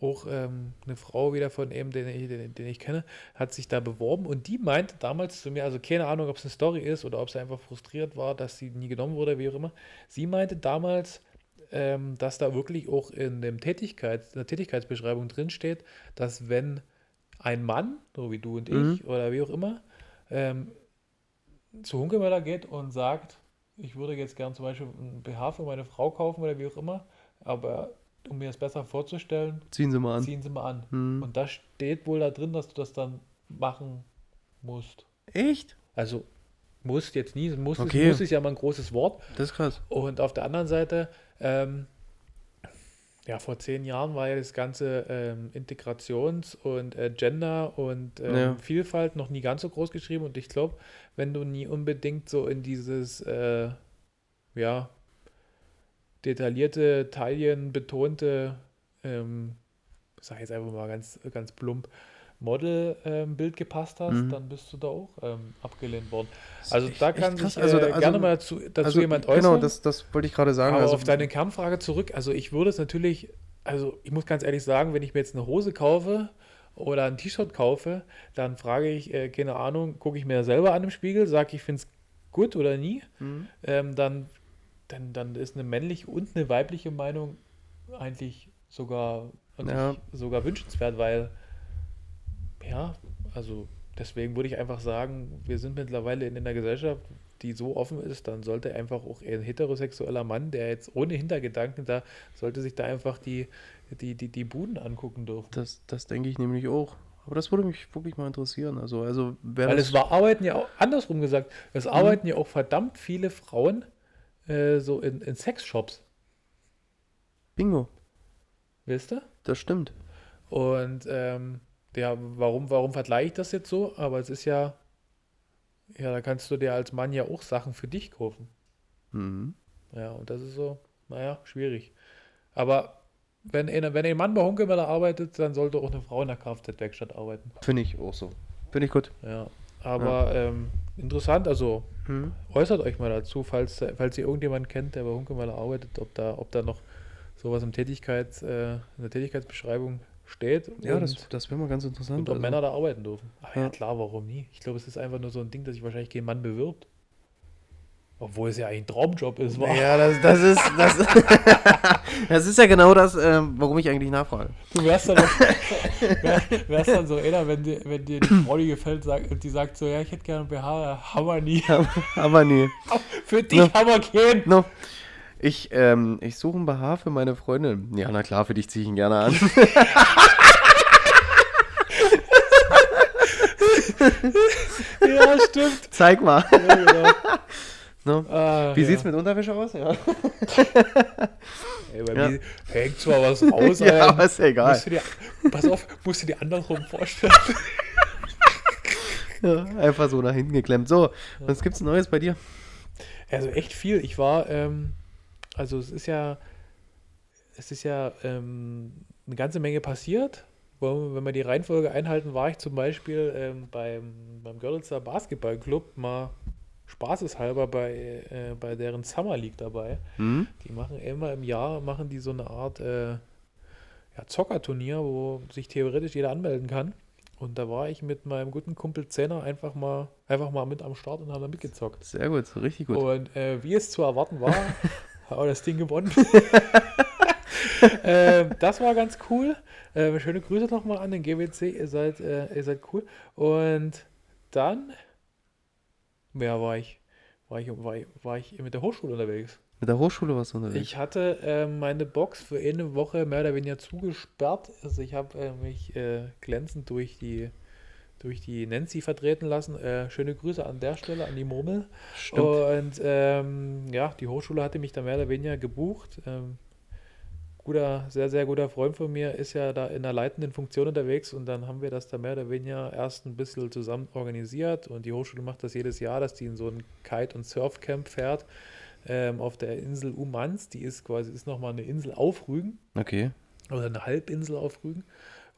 auch ähm, eine Frau wieder von ihm, den ich, den, den, ich kenne, hat sich da beworben und die meinte damals zu mir, also keine Ahnung, ob es eine Story ist oder ob sie einfach frustriert war, dass sie nie genommen wurde, wie auch immer. Sie meinte damals, ähm, dass da wirklich auch in, dem Tätigkeit, in der Tätigkeitsbeschreibung drinsteht, dass wenn ein Mann, so wie du und mhm. ich oder wie auch immer, ähm, zu Hunkemöller geht und sagt, ich würde jetzt gern zum Beispiel ein BH für meine Frau kaufen oder wie auch immer, aber um mir das besser vorzustellen, ziehen Sie mal an. Ziehen Sie mal an. Mhm. Und da steht wohl da drin, dass du das dann machen musst. Echt? Also musst jetzt nie, muss, okay. muss ist ja mal ein großes Wort. Das ist krass. Und auf der anderen Seite ähm, ja, vor zehn Jahren war ja das ganze ähm, Integrations- und äh, Gender und ähm, ja. Vielfalt noch nie ganz so groß geschrieben. Und ich glaube, wenn du nie unbedingt so in dieses, äh, ja, detaillierte, taillenbetonte, ähm, sag ich jetzt einfach mal ganz, ganz plump, Modelbild ähm, gepasst hast, mhm. dann bist du da auch ähm, abgelehnt worden. Also da kann sich also, äh, also, gerne mal zu, dazu also, jemand äußern. Genau, das, das wollte ich gerade sagen. Aber also, auf deine Kernfrage zurück, also ich würde es natürlich, also ich muss ganz ehrlich sagen, wenn ich mir jetzt eine Hose kaufe oder ein T-Shirt kaufe, dann frage ich, äh, keine Ahnung, gucke ich mir selber an im Spiegel, sage ich, finde es gut oder nie, mhm. ähm, dann, dann, dann ist eine männliche und eine weibliche Meinung eigentlich sogar, ja. sogar wünschenswert, weil ja, also deswegen würde ich einfach sagen, wir sind mittlerweile in einer Gesellschaft, die so offen ist, dann sollte einfach auch ein heterosexueller Mann, der jetzt ohne Hintergedanken da, sollte sich da einfach die, die, die, die Buden angucken dürfen. Das, das denke ich nämlich auch. Aber das würde mich wirklich mal interessieren. Also, also Weil es war arbeiten ja auch, andersrum gesagt, es mhm. arbeiten ja auch verdammt viele Frauen äh, so in, in Sexshops. Bingo. Wisst ihr? Das stimmt. Und ähm, ja, warum, warum vergleiche ich das jetzt so? Aber es ist ja, ja, da kannst du dir als Mann ja auch Sachen für dich kaufen. Mhm. Ja, und das ist so, naja, schwierig. Aber wenn, eine, wenn ein Mann bei Hunkemöller arbeitet, dann sollte auch eine Frau in der Kfz-Werkstatt arbeiten. Finde ich auch so. Finde ich gut. Ja, aber ja. Ähm, interessant, also mhm. äußert euch mal dazu, falls, falls ihr irgendjemanden kennt, der bei Hunkemöller arbeitet, ob da, ob da noch sowas im Tätigkeits, äh, in der Tätigkeitsbeschreibung steht. Ja, das, das wäre mal ganz interessant. Und ob also. Männer da arbeiten dürfen. Ach ja. ja, klar, warum nie? Ich glaube, es ist einfach nur so ein Ding, dass sich wahrscheinlich kein Mann bewirbt. Obwohl es ja eigentlich ein Traumjob ist, war. Ja, das, das ist. Das, das ist ja genau das, ähm, warum ich eigentlich nachfrage. Du wärst dann, wär, wärst dann so einer, wenn dir, wenn dir die Frau die gefällt sagt, und die sagt so, ja, ich hätte gerne ein BH, Hammer nie. Hammer nie. Für dich no. Hammer keinen. No. Ich, ähm, ich suche ein BH für meine Freundin. Ja, na klar, für dich ziehe ich ihn gerne an. ja, stimmt. Zeig mal. Ja, genau. No? Ah, Wie ja. sieht es mit Unterwäsche aus? Ja. Ey, bei ja. mir hängt zwar was raus, ja, aber ist egal. Musst dir, pass auf, musst du dir andersrum vorstellen. ja, einfach so nach hinten geklemmt. So, was gibt's Neues bei dir? Also echt viel. Ich war, ähm, also es ist ja, es ist ja ähm, eine ganze Menge passiert. Wenn wir die Reihenfolge einhalten, war ich zum Beispiel ähm, beim, beim Görlitzer Basketballclub mal spaßeshalber bei, äh, bei deren Summer League dabei. Mhm. Die machen immer im Jahr, machen die so eine Art äh, ja, Zockerturnier, wo sich theoretisch jeder anmelden kann. Und da war ich mit meinem guten Kumpel Zehner einfach mal, einfach mal mit am Start und haben da mitgezockt. Sehr gut, richtig gut. Und äh, wie es zu erwarten war, haben wir das Ding gewonnen. äh, das war ganz cool. Äh, schöne Grüße nochmal an den GWC. Ihr seid, äh, ihr seid cool. Und dann Wer war ich? War ich, war, ich, war ich mit der Hochschule unterwegs? Mit der Hochschule warst du unterwegs? Ich hatte äh, meine Box für eine Woche mehr oder weniger zugesperrt. Also ich habe äh, mich äh, glänzend durch die durch die Nancy vertreten lassen. Äh, schöne Grüße an der Stelle, an die Murmel. Stimmt. Und ähm, ja, die Hochschule hatte mich da mehr oder weniger gebucht. Ähm, guter, sehr, sehr guter Freund von mir ist ja da in der leitenden Funktion unterwegs und dann haben wir das da mehr oder weniger erst ein bisschen zusammen organisiert und die Hochschule macht das jedes Jahr, dass die in so ein Kite- und Surfcamp fährt ähm, auf der Insel Umans. Die ist quasi, ist nochmal eine Insel auf Rügen. Okay. Oder eine Halbinsel auf Rügen.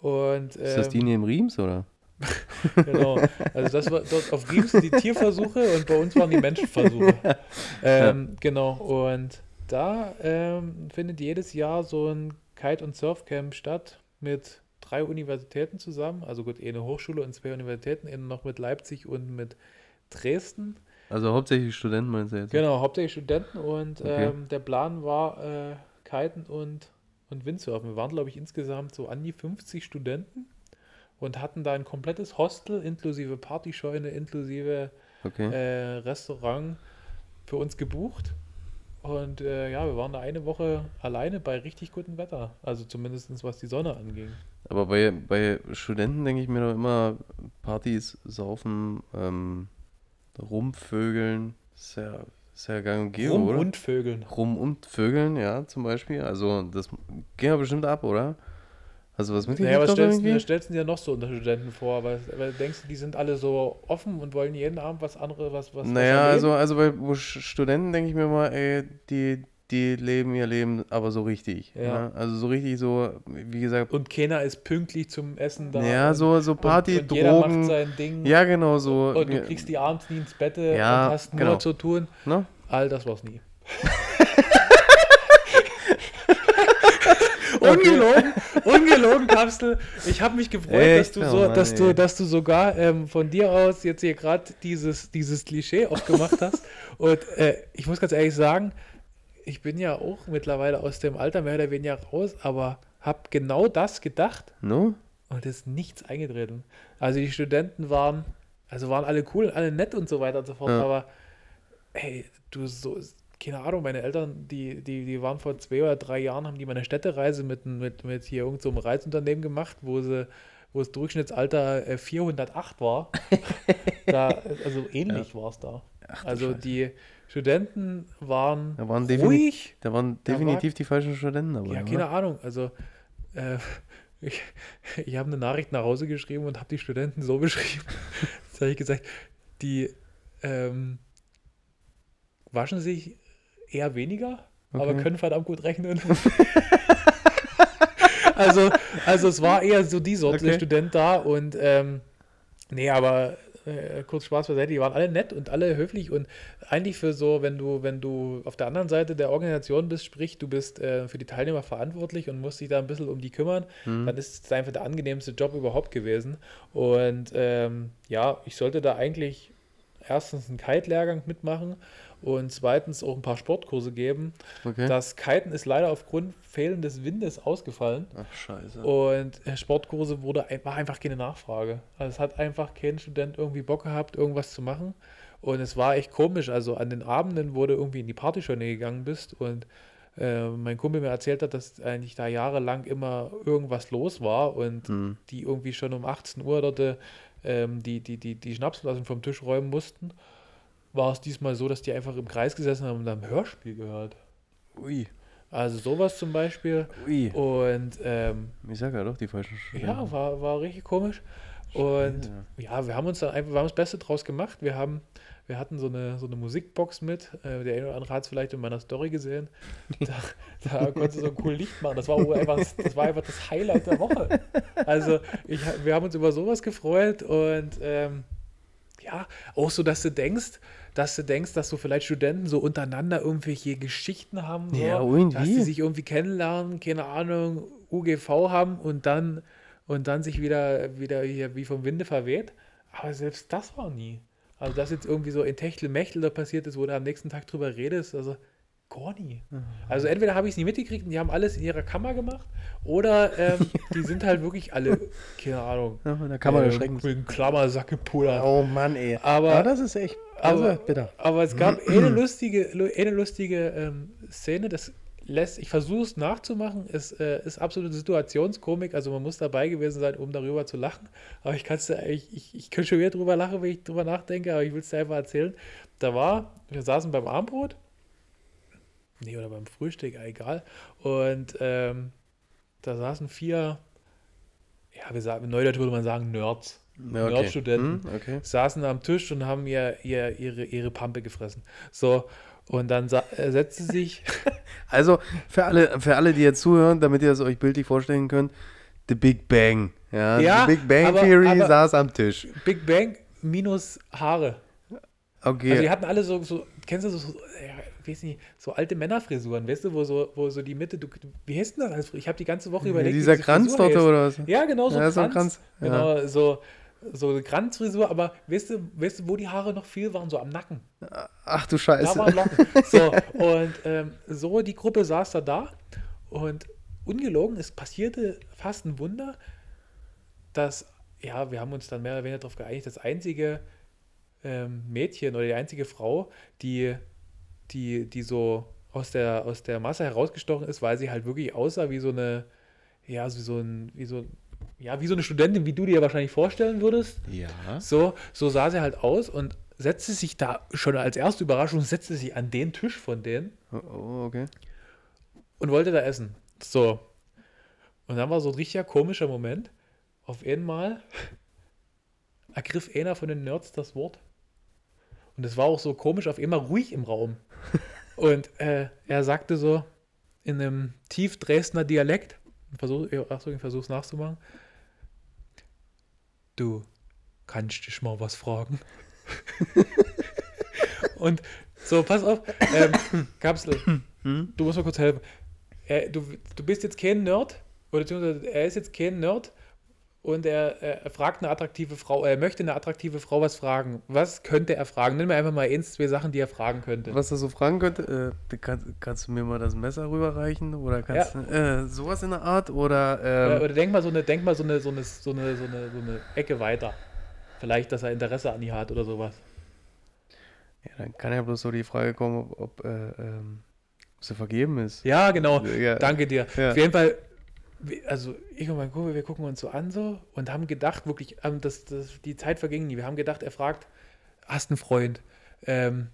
Und, ähm, ist das die neben Riems, oder? genau. Also das war dort auf Riems die Tierversuche und bei uns waren die Menschenversuche. Ähm, ja. Genau. Und da ähm, findet jedes Jahr so ein Kite- und Surfcamp statt mit drei Universitäten zusammen. Also gut, eine Hochschule und zwei Universitäten, eine noch mit Leipzig und mit Dresden. Also hauptsächlich Studenten meinst du jetzt? Genau, hauptsächlich Studenten und okay. ähm, der Plan war äh, Kiten und, und Windsurfen. Wir waren, glaube ich, insgesamt so an die 50 Studenten und hatten da ein komplettes Hostel inklusive Partyscheune, inklusive okay. äh, Restaurant für uns gebucht. Und äh, ja, wir waren da eine Woche alleine bei richtig gutem Wetter. Also zumindest was die Sonne anging. Aber bei, bei Studenten denke ich mir doch immer, Partys, Saufen, ähm, Rumvögeln, ist ja, ist ja gang und gäbe, Rum oder? und Vögeln. Rum und Vögeln, ja, zum Beispiel. Also das ging ja bestimmt ab, oder? Also was mit naja, was stellst, du stellst du dir noch so unter Studenten vor? Weil, weil, denkst du, die sind alle so offen und wollen jeden Abend was anderes, was, was Naja, was also, also bei Studenten denke ich mir mal, ey, die, die leben ihr Leben aber so richtig. Ja. ja. Ne? Also so richtig so, wie gesagt. Und keiner ist pünktlich zum Essen da. Ja, so, so Party, und, und Drogen. Jeder macht sein Ding. Ja, genau so. Und du kriegst die abends nie ins Bett ja, und hast nur genau. zu tun. No? All das war's nie. ungelogen, ungelogen, Kapsel. Ich habe mich gefreut, Echt? dass du so, oh Mann, dass du, dass du sogar ähm, von dir aus jetzt hier gerade dieses, dieses Klischee aufgemacht hast. Und äh, ich muss ganz ehrlich sagen, ich bin ja auch mittlerweile aus dem Alter mehr oder weniger raus, aber habe genau das gedacht. No? Und es ist nichts eingetreten. Also die Studenten waren, also waren alle cool, alle nett und so weiter und so fort, ja. aber hey, du so, keine Ahnung, meine Eltern, die, die, die waren vor zwei oder drei Jahren, haben die mal eine Städtereise mit, mit, mit hier irgendeinem so Reisunternehmen gemacht, wo sie wo das Durchschnittsalter 408 äh, war. da, also ähnlich ja. war es da. Ach, also Scheiße. die Studenten waren, da waren ruhig. Da waren definitiv war, die falschen Studenten dabei. Ja, keine oder? Ahnung. Also äh, ich, ich habe eine Nachricht nach Hause geschrieben und habe die Studenten so beschrieben. Jetzt habe ich gesagt, die ähm, waschen sich eher weniger, okay. aber können verdammt gut rechnen. also, also es war eher so die Sorte okay. Student da und ähm, nee, aber äh, kurz Spaß beiseite, die waren alle nett und alle höflich und eigentlich für so, wenn du, wenn du auf der anderen Seite der Organisation bist, sprich, du bist äh, für die Teilnehmer verantwortlich und musst dich da ein bisschen um die kümmern, mhm. dann ist es einfach der angenehmste Job überhaupt gewesen. Und ähm, ja, ich sollte da eigentlich erstens einen Kite-Lehrgang mitmachen und zweitens auch ein paar Sportkurse geben. Okay. Das Kiten ist leider aufgrund fehlendes Windes ausgefallen. Ach, scheiße. Und Sportkurse wurde, war einfach keine Nachfrage. Also es hat einfach kein Student irgendwie Bock gehabt, irgendwas zu machen. Und es war echt komisch. Also an den Abenden, wo du irgendwie in die Partyschöne gegangen bist und äh, mein Kumpel mir erzählt hat, dass eigentlich da jahrelang immer irgendwas los war und mhm. die irgendwie schon um 18 Uhr dort ähm, die, die, die, die Schnapsflaschen vom Tisch räumen mussten war es diesmal so, dass die einfach im Kreis gesessen haben und haben Hörspiel gehört. Ui. Also sowas zum Beispiel. Ui. Und ähm, ich sag ja doch, die falschen Studenten. Ja, war, war richtig komisch. Und ja, wir haben uns dann einfach, wir haben das Beste draus gemacht. Wir haben, wir hatten so eine, so eine Musikbox mit. Äh, der eine oder andere hat es vielleicht in meiner Story gesehen. Da, da konntest du so ein cool Licht machen. Das war einfach, das war einfach das Highlight der Woche. Also ich, wir haben uns über sowas gefreut und ähm, ja, auch so, dass du denkst, dass du denkst, dass du vielleicht Studenten so untereinander irgendwelche Geschichten haben, so, ja, irgendwie. dass sie sich irgendwie kennenlernen, keine Ahnung, UGV haben und dann und dann sich wieder, wieder hier wie vom Winde verweht. Aber selbst das war nie. Also, dass jetzt irgendwie so in Techtelmechtel da passiert ist, wo du am nächsten Tag drüber redest, also gar nie. Mhm. Also, entweder habe ich es nie mitgekriegt und die haben alles in ihrer Kammer gemacht oder ähm, die sind halt wirklich alle, keine Ahnung, ja, in der Kammer äh, mit einem Klammersack gepudert. Oh Mann, ey. Aber, ja, das ist echt aber, bitter. aber es gab eine lustige, eine lustige ähm, Szene, das lässt, ich versuche es nachzumachen, es äh, ist absolute Situationskomik, also man muss dabei gewesen sein, um darüber zu lachen. Aber ich kann es ich, ich, ich könnte schon wieder drüber lachen, wenn ich drüber nachdenke, aber ich will es dir einfach erzählen. Da war, wir saßen beim Armbrot, nee, oder beim Frühstück, egal. Und ähm, da saßen vier, ja, wir sagen, Neudeutsch würde man sagen, Nerds. Okay. Nerdstudenten, hm, okay. saßen am Tisch und haben ihr, ihr, ihre, ihre Pampe gefressen. So, und dann äh, setzte sich. also für alle, für alle, die jetzt zuhören, damit ihr es euch bildlich vorstellen könnt, The Big Bang. Ja, ja The Big Bang aber, Theory aber saß am Tisch. Big Bang minus Haare. Okay. Also die hatten alle so, so kennst du so, weiß nicht, so alte Männerfrisuren, weißt du, wo so, wo so die Mitte, du, wie heißt denn das? Ich habe die ganze Woche überlegt. Ja, dieser Kranz dort oder was? Ja, genau, so ja, Kranz. So Kranz. Genau, so so eine Kranzfrisur, aber weißt du, weißt du, wo die Haare noch viel waren? So am Nacken. Ach du Scheiße. Da waren Locken. So, und ähm, so die Gruppe saß da da und ungelogen, es passierte fast ein Wunder, dass, ja, wir haben uns dann mehr oder weniger darauf geeinigt, das einzige ähm, Mädchen oder die einzige Frau, die, die, die so aus der, aus der Masse herausgestochen ist, weil sie halt wirklich aussah wie so eine, ja, wie so ein, wie so ein ja, wie so eine Studentin, wie du dir wahrscheinlich vorstellen würdest. Ja. So, so sah sie halt aus und setzte sich da schon als erste Überraschung, setzte sie an den Tisch von denen. Oh, oh, okay. Und wollte da essen. So. Und dann war so ein richtiger komischer Moment. Auf einmal ergriff einer von den Nerds das Wort. Und es war auch so komisch, auf einmal ruhig im Raum. Und äh, er sagte so in einem tief Dresdner Dialekt, versuch, Achtung, ich versuch's nachzumachen. Du, kannst dich mal was fragen? und so, pass auf, ähm, Kapsel, hm? du musst mal kurz helfen. Er, du, du bist jetzt kein Nerd, oder er ist jetzt kein Nerd, und er, er, fragt eine attraktive Frau, er möchte eine attraktive Frau was fragen. Was könnte er fragen? Nimm mir einfach mal eins, zwei Sachen, die er fragen könnte. Was er so fragen könnte, äh, kann, kannst du mir mal das Messer rüberreichen? Oder kannst ja. äh, sowas in der Art? Oder, ähm, oder, oder, denk mal so eine, denk mal so eine, so eine, so eine, so eine, so eine Ecke weiter. Vielleicht, dass er Interesse an ihr hat oder sowas. Ja, dann kann ja bloß so die Frage kommen, ob, ob äh, ähm, sie vergeben ist. Ja, genau. Ja. Danke dir. Ja. Auf jeden Fall, also ich und mein Kumpel, wir gucken uns so an so und haben gedacht, wirklich, ähm, dass, dass die Zeit verging nie. Wir haben gedacht, er fragt, hast einen Freund? Ähm,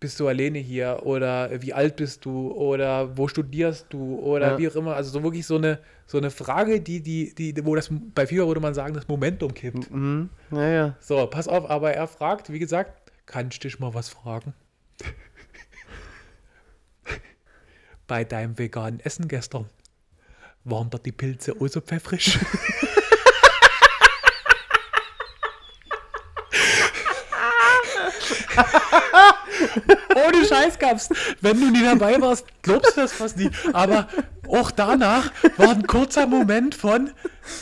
bist du alleine hier? Oder wie alt bist du? Oder wo studierst du? Oder ja. wie auch immer. Also so wirklich so eine, so eine Frage, die, die, die, wo das bei Fieber würde man sagen, das Momentum kippt. Mhm. Ja, So, pass auf, aber er fragt, wie gesagt, kannst du dich mal was fragen? Bei deinem veganen Essen gestern waren da die Pilze auch so pfeffrig? Ohne Scheiß gab's. Wenn du nie dabei warst, glaubst du das fast nie. Aber auch danach war ein kurzer Moment von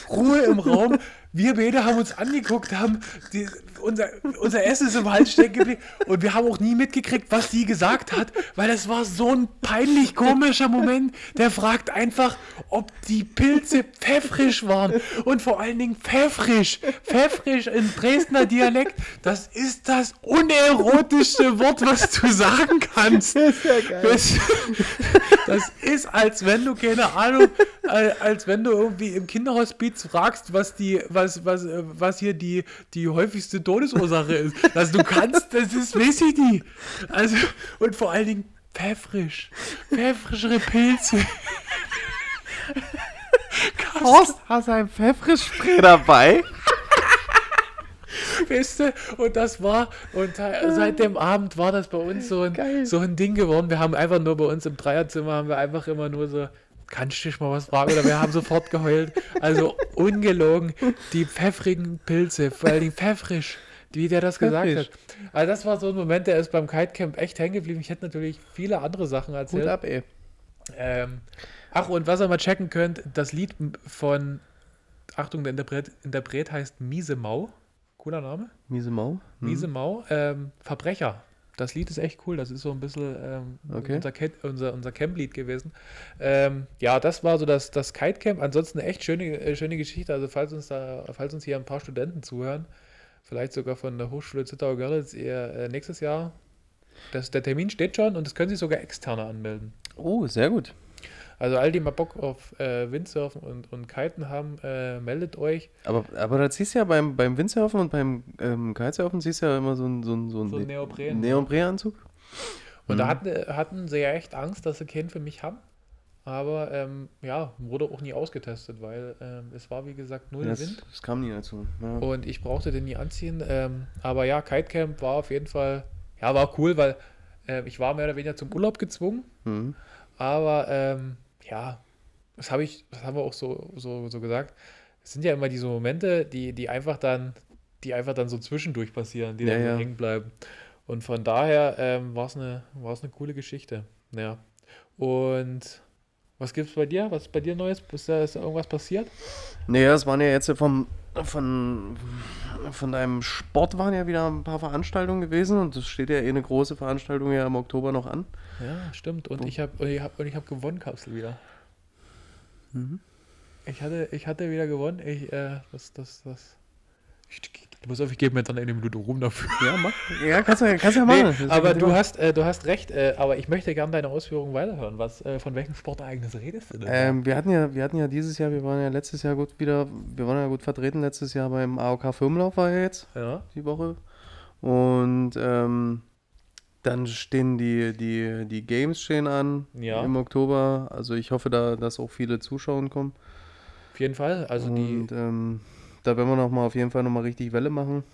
Ruhe im Raum. Wir beide haben uns angeguckt, haben die, unser, unser Essen ist im Hals stecken geblieben und wir haben auch nie mitgekriegt, was sie gesagt hat, weil das war so ein peinlich komischer Moment. Der fragt einfach, ob die Pilze pfeffrisch waren und vor allen Dingen pfeffrisch. Pfeffrisch in Dresdner Dialekt, das ist das unerotischste Wort, was du sagen kannst. Das ist ja geil. Das, das ist, als wenn du, keine Ahnung, als wenn du irgendwie im Kinderhospiz fragst, was die, was, was, was hier die, die häufigste Dose Todesursache ist. Also du kannst, das ist, nicht. Also, und vor allen Dingen pfeffrisch. Pfeffrischere Pilze. Horst, hast du ein Pfeffrischspray dabei? Weißt du, und das war, und seit dem Abend war das bei uns so ein, so ein Ding geworden. Wir haben einfach nur bei uns im Dreierzimmer, haben wir einfach immer nur so, kannst du dich mal was fragen? Oder wir haben sofort geheult. Also ungelogen, die pfeffrigen Pilze, vor allem pfeffrisch, wie der das gesagt hat. Also das war so ein Moment, der ist beim Kitecamp echt hängen geblieben. Ich hätte natürlich viele andere Sachen erzählt. Gut ab, ey. Ähm, ach, und was ihr mal checken könnt, das Lied von, Achtung, der Interpret, Interpret heißt Miese Mau. Cooler Name. Miese Mau. Hm. Miese Mau. Ähm, Verbrecher das Lied ist echt cool. Das ist so ein bisschen ähm, okay. unser, unser, unser Camp-Lied gewesen. Ähm, ja, das war so das, das Kite-Camp. Ansonsten eine echt schöne, äh, schöne Geschichte. Also, falls uns, da, falls uns hier ein paar Studenten zuhören, vielleicht sogar von der Hochschule Zittau-Görlitz, ihr äh, nächstes Jahr, das, der Termin steht schon und es können sich sogar Externe anmelden. Oh, sehr gut. Also all die mal Bock auf äh, Windsurfen und, und Kiten haben, äh, meldet euch. Aber, aber da siehst du ja beim, beim Windsurfen und beim ähm, Kitesurfen siehst du ja immer so einen so ein, so ein, so ein Neopren. Neoprenanzug. Und mhm. da hatten, hatten sie ja echt Angst, dass sie keinen für mich haben. Aber ähm, ja, wurde auch nie ausgetestet, weil ähm, es war wie gesagt nur der Wind. Das kam nie dazu. Ja. Und ich brauchte den nie anziehen. Ähm, aber ja, Kitecamp war auf jeden Fall, ja, war cool, weil äh, ich war mehr oder weniger zum Urlaub gezwungen. Mhm. Aber ähm, ja, das habe ich, das haben wir auch so, so, so gesagt. Es sind ja immer diese Momente, die, die einfach dann, die einfach dann so zwischendurch passieren, die ja, dann ja. hängen bleiben. Und von daher ähm, war es eine, eine coole Geschichte. Ja. Und was gibt es bei dir? Was ist bei dir Neues? Ist da, ist da irgendwas passiert? Naja, es waren ja jetzt vom, von, von deinem Sport waren ja wieder ein paar Veranstaltungen gewesen und es steht ja eh eine große Veranstaltung ja im Oktober noch an. Ja, stimmt. Und ich habe ich hab, hab gewonnen, Kapsel wieder. Mhm. Ich, hatte, ich hatte wieder gewonnen. Ich, äh, das, das, das. Ich, pass auf, ich gebe mir dann eine Minute Ruhm dafür. Ja, mach. Ja, kannst du, kannst du ja machen. Nee, aber du hast, äh, du hast recht, äh, aber ich möchte gerne deine Ausführungen weiterhören. Was, äh, von welchem Sportereignis redest du denn? Ähm, wir, hatten ja, wir hatten ja dieses Jahr, wir waren ja letztes Jahr gut wieder, wir waren ja gut vertreten letztes Jahr beim AOK Firmenlauf war ja jetzt ja. die Woche. Und ähm, dann stehen die, die, die Games stehen an ja. im Oktober. Also ich hoffe, da, dass auch viele Zuschauer kommen. Auf jeden Fall. Also Und, die. Ähm, da werden wir noch mal auf jeden Fall noch mal richtig Welle machen.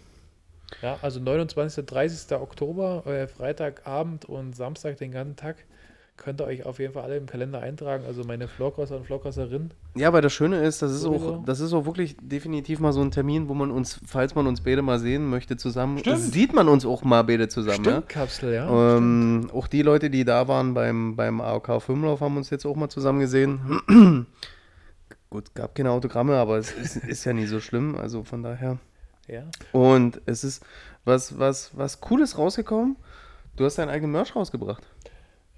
Ja, also 29. 30. Oktober, äh, Freitagabend und Samstag den ganzen Tag könnt ihr euch auf jeden Fall alle im Kalender eintragen. Also meine Florkrosser und Florkrosserinnen. Ja, aber das Schöne ist, das ist, auch, das ist auch wirklich definitiv mal so ein Termin, wo man uns, falls man uns beide mal sehen möchte, zusammen, sieht man uns auch mal beide zusammen. Stimmt, ja? Kapsel, ja. Ähm, auch die Leute, die da waren beim, beim AOK 5 haben uns jetzt auch mal zusammen gesehen. Gut, gab keine Autogramme, aber es ist, ist ja nie so schlimm, also von daher. Ja. Und es ist was, was, was Cooles rausgekommen. Du hast deinen eigenen Merch rausgebracht.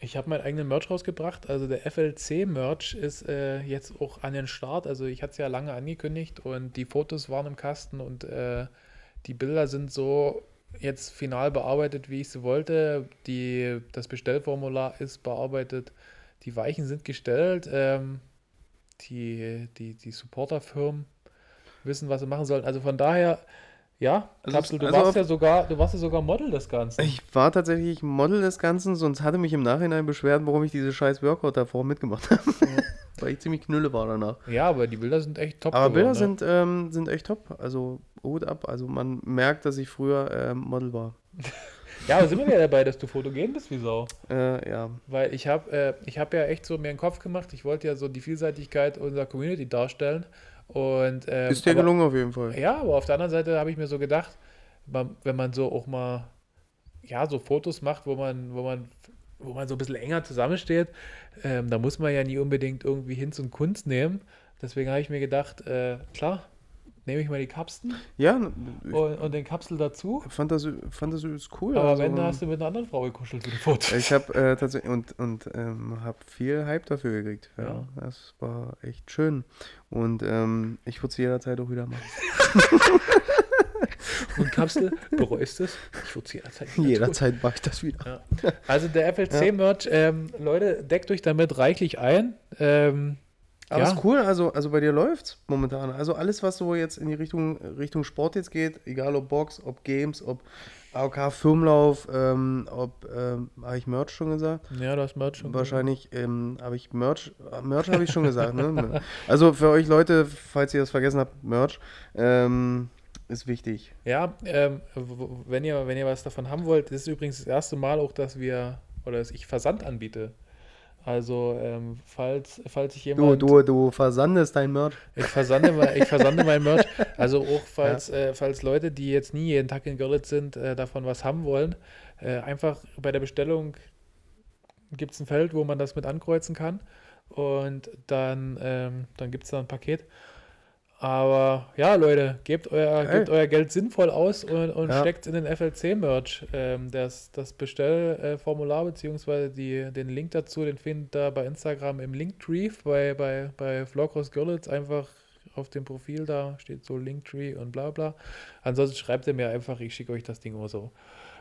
Ich habe meinen eigenen Merch rausgebracht. Also der FLC-Merch ist äh, jetzt auch an den Start. Also ich hatte es ja lange angekündigt und die Fotos waren im Kasten und äh, die Bilder sind so jetzt final bearbeitet, wie ich sie wollte. Die, das Bestellformular ist bearbeitet. Die Weichen sind gestellt. Ähm, die, die, die Supporterfirmen wissen, was sie machen sollen. Also von daher, ja, also, Kapsel, du, also warst ja sogar, du warst ja sogar Model des Ganzen. Ich war tatsächlich Model des Ganzen, sonst hatte mich im Nachhinein beschwert, warum ich diese scheiß Workout davor mitgemacht habe. Ja. Weil ich ziemlich knülle war danach. Ja, aber die Bilder sind echt top. Aber geworden, Bilder ne? sind, ähm, sind echt top. Also Hut ab. Also man merkt, dass ich früher ähm, Model war. Ja, aber sind wir ja dabei, dass du fotogen bist wie Sau. Äh, ja. Weil ich habe äh, hab ja echt so mir einen Kopf gemacht. Ich wollte ja so die Vielseitigkeit unserer Community darstellen. Und, ähm, Ist dir aber, gelungen auf jeden Fall. Ja, aber auf der anderen Seite habe ich mir so gedacht, man, wenn man so auch mal ja, so Fotos macht, wo man, wo man, wo man so ein bisschen enger zusammensteht, ähm, da muss man ja nie unbedingt irgendwie hin zum Kunst nehmen. Deswegen habe ich mir gedacht, äh, klar, nehme ich mal die Kapseln ja, und, und, den Kapsel dazu. Fand das, fand das ist cool. Aber also, wenn, hast du mit einer anderen Frau gekuschelt für die Fotos. Ich habe äh, tatsächlich und, und ähm, habe viel Hype dafür gekriegt. Ja, ja. Das war echt schön. Und ähm, ich würde es jederzeit auch wieder machen. Und Kapsel, bereust es? Ich würde es jederzeit wieder Jederzeit mache ich das wieder. Ja. Also der FLC-Merch, ähm, Leute, deckt euch damit reichlich ein. Ähm, aber ja. ist cool, also, also bei dir läuft's momentan. Also alles, was so jetzt in die Richtung, Richtung Sport jetzt geht, egal ob Box, ob Games, ob AOK Firmlauf, ähm, ob, ähm, habe ich Merch schon gesagt? Ja, du hast Merch schon Wahrscheinlich ähm, habe ich Merch, Merch habe ich schon gesagt, ne? Also für euch Leute, falls ihr das vergessen habt, Merch, ähm, ist wichtig. Ja, ähm, wenn ihr, wenn ihr was davon haben wollt, das ist übrigens das erste Mal auch, dass wir, oder dass ich Versand anbiete. Also, ähm, falls, falls ich jemand. Du, du, du versandest dein Merch. Ich versande, ich versande mein Merch. Also auch falls, ja. äh, falls Leute, die jetzt nie jeden Tag in Görlitz sind, äh, davon was haben wollen, äh, einfach bei der Bestellung gibt es ein Feld, wo man das mit ankreuzen kann. Und dann, ähm, dann gibt es da ein Paket. Aber ja, Leute, gebt euer, gebt euer Geld sinnvoll aus und, und ja. steckt in den FLC-Merch. Ähm, das, das Bestellformular bzw. den Link dazu, den findet ihr bei Instagram im Linktree bei, bei, bei Vlogros Görlitz. Einfach auf dem Profil da steht so Linktree und bla bla. Ansonsten schreibt ihr mir einfach, ich schicke euch das Ding oder so.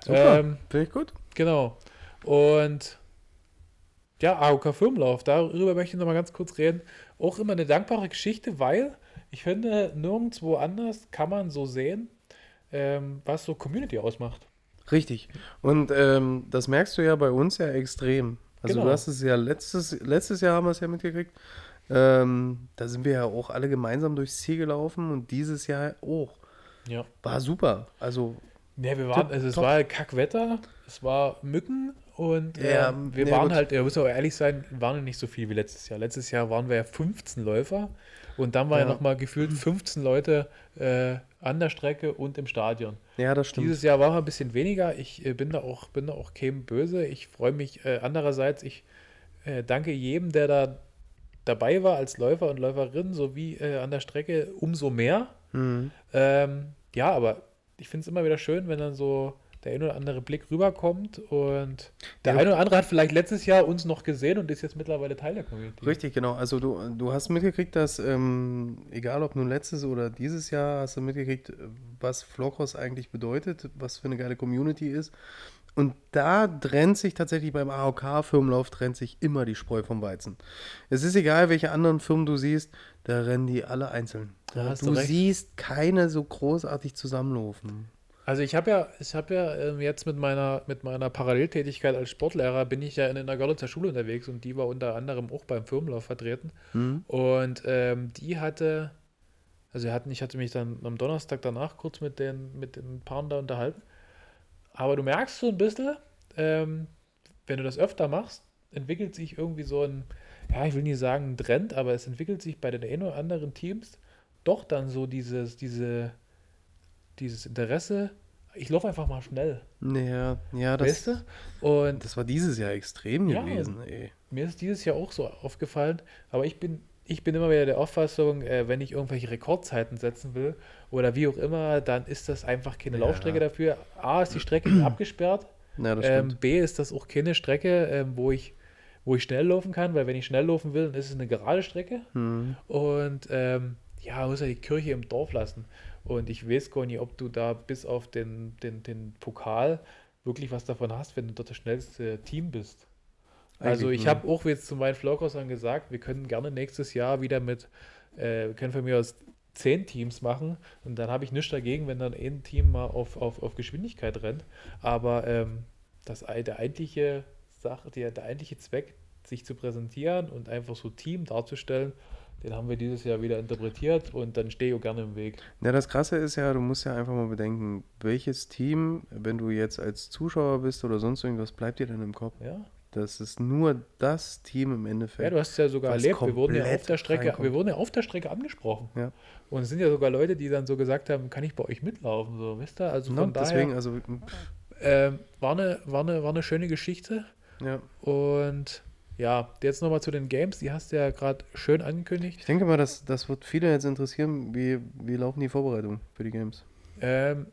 Super, ähm, finde ich gut. Genau. Und ja, AOK Firmenlauf, darüber möchte ich noch mal ganz kurz reden. Auch immer eine dankbare Geschichte, weil ich finde, nirgendwo anders kann man so sehen, ähm, was so Community ausmacht. Richtig. Und ähm, das merkst du ja bei uns ja extrem. Also genau. du hast es ja letztes, letztes Jahr haben wir es ja mitgekriegt. Ähm, da sind wir ja auch alle gemeinsam durchs Ziel gelaufen und dieses Jahr auch. Ja. War super. Also. Ja, wir waren, also es war Kackwetter, es war Mücken und ja, äh, wir nee, waren gut. halt, ja, muss auch ehrlich sein, waren nicht so viel wie letztes Jahr. Letztes Jahr waren wir ja 15 Läufer und dann war ja, ja nochmal gefühlt 15 Leute äh, an der Strecke und im Stadion. Ja, das stimmt. Dieses Jahr war ein bisschen weniger. Ich äh, bin da auch, bin da auch kein böse. Ich freue mich äh, andererseits, ich äh, danke jedem, der da dabei war als Läufer und Läuferin, sowie äh, an der Strecke umso mehr. Mhm. Ähm, ja, aber ich finde es immer wieder schön, wenn dann so der ein oder andere Blick rüberkommt und der ja. eine oder andere hat vielleicht letztes Jahr uns noch gesehen und ist jetzt mittlerweile Teil der Community. Richtig, genau. Also du, du hast mitgekriegt, dass, ähm, egal ob nun letztes oder dieses Jahr, hast du mitgekriegt, was Florcross eigentlich bedeutet, was für eine geile Community ist. Und da trennt sich tatsächlich beim AOK-Firmenlauf trennt sich immer die Spreu vom Weizen. Es ist egal, welche anderen Firmen du siehst, da rennen die alle einzeln. Da du, du siehst keine so großartig zusammenlaufen. Also ich habe ja, ich habe ja ähm, jetzt mit meiner, mit meiner Paralleltätigkeit als Sportlehrer bin ich ja in einer Görlitzer Schule unterwegs und die war unter anderem auch beim Firmenlauf vertreten. Mhm. Und ähm, die hatte, also hatten, ich hatte mich dann am Donnerstag danach kurz mit den, mit den Paaren da unterhalten. Aber du merkst so ein bisschen, ähm, wenn du das öfter machst, entwickelt sich irgendwie so ein, ja, ich will nicht sagen ein Trend, aber es entwickelt sich bei den ein oder anderen Teams doch dann so dieses, diese dieses Interesse, ich laufe einfach mal schnell. Ja, ja, das, weißt du? Und das war dieses Jahr extrem ja, gewesen. Ey. Mir ist dieses Jahr auch so aufgefallen, aber ich bin ich bin immer wieder der Auffassung, äh, wenn ich irgendwelche Rekordzeiten setzen will oder wie auch immer, dann ist das einfach keine ja. Laufstrecke dafür. A ist die Strecke abgesperrt. Ja, ähm, B ist das auch keine Strecke, ähm, wo ich wo ich schnell laufen kann, weil wenn ich schnell laufen will, dann ist es eine gerade Strecke. Mhm. Und ähm, ja, muss ja die Kirche im Dorf lassen. Und ich weiß gar nicht, ob du da bis auf den, den, den Pokal wirklich was davon hast, wenn du dort das schnellste Team bist. Also ich habe auch jetzt zu meinen Flowcrossern gesagt, wir können gerne nächstes Jahr wieder mit, äh, wir können von mir aus zehn Teams machen und dann habe ich nichts dagegen, wenn dann ein Team mal auf, auf, auf Geschwindigkeit rennt. Aber ähm, das, der eigentliche Sache, der, der eigentliche Zweck, sich zu präsentieren und einfach so Team darzustellen, den haben wir dieses Jahr wieder interpretiert und dann stehe ich auch gerne im Weg. Ja, das Krasse ist ja, du musst ja einfach mal bedenken, welches Team, wenn du jetzt als Zuschauer bist oder sonst irgendwas, bleibt dir denn im Kopf? Ja. Das ist nur das Team im Endeffekt. Ja, du hast es ja sogar erlebt. Wir wurden ja auf der Strecke, reinkommt. wir wurden ja auf der Strecke angesprochen. Ja. Und es sind ja sogar Leute, die dann so gesagt haben, kann ich bei euch mitlaufen? So, wisst ihr? Also von no, daher, deswegen, also äh, war, eine, war, eine, war eine schöne Geschichte. Ja. Und ja, jetzt nochmal zu den Games, die hast du ja gerade schön angekündigt. Ich denke mal, das, das wird viele jetzt interessieren. Wie, wie laufen die Vorbereitungen für die Games? Ähm,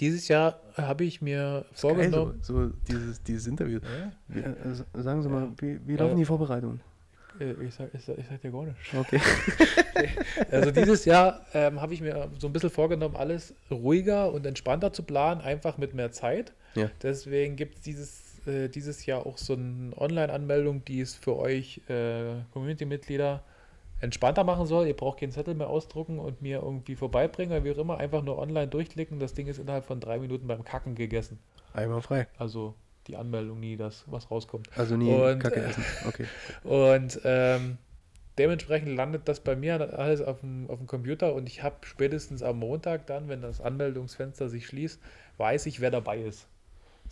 dieses Jahr habe ich mir vorgenommen. so, so, dieses, dieses Interview. Ja? Wie, äh, sagen Sie mal, wie, wie laufen äh, die Vorbereitungen? Äh, ich sag, ich, sag, ich sag dir gar nicht. Okay. also dieses Jahr ähm, habe ich mir so ein bisschen vorgenommen, alles ruhiger und entspannter zu planen, einfach mit mehr Zeit. Ja. Deswegen gibt es dieses, äh, dieses Jahr auch so eine Online-Anmeldung, die ist für euch äh, Community-Mitglieder entspannter machen soll. Ihr braucht keinen Zettel mehr ausdrucken und mir irgendwie vorbeibringen, oder wie auch immer, einfach nur online durchklicken. Das Ding ist innerhalb von drei Minuten beim Kacken gegessen. Einmal frei. Also die Anmeldung nie, dass was rauskommt. Also nie und, Kacke äh, essen. Okay. Und ähm, dementsprechend landet das bei mir alles auf dem, auf dem Computer und ich habe spätestens am Montag dann, wenn das Anmeldungsfenster sich schließt, weiß ich, wer dabei ist.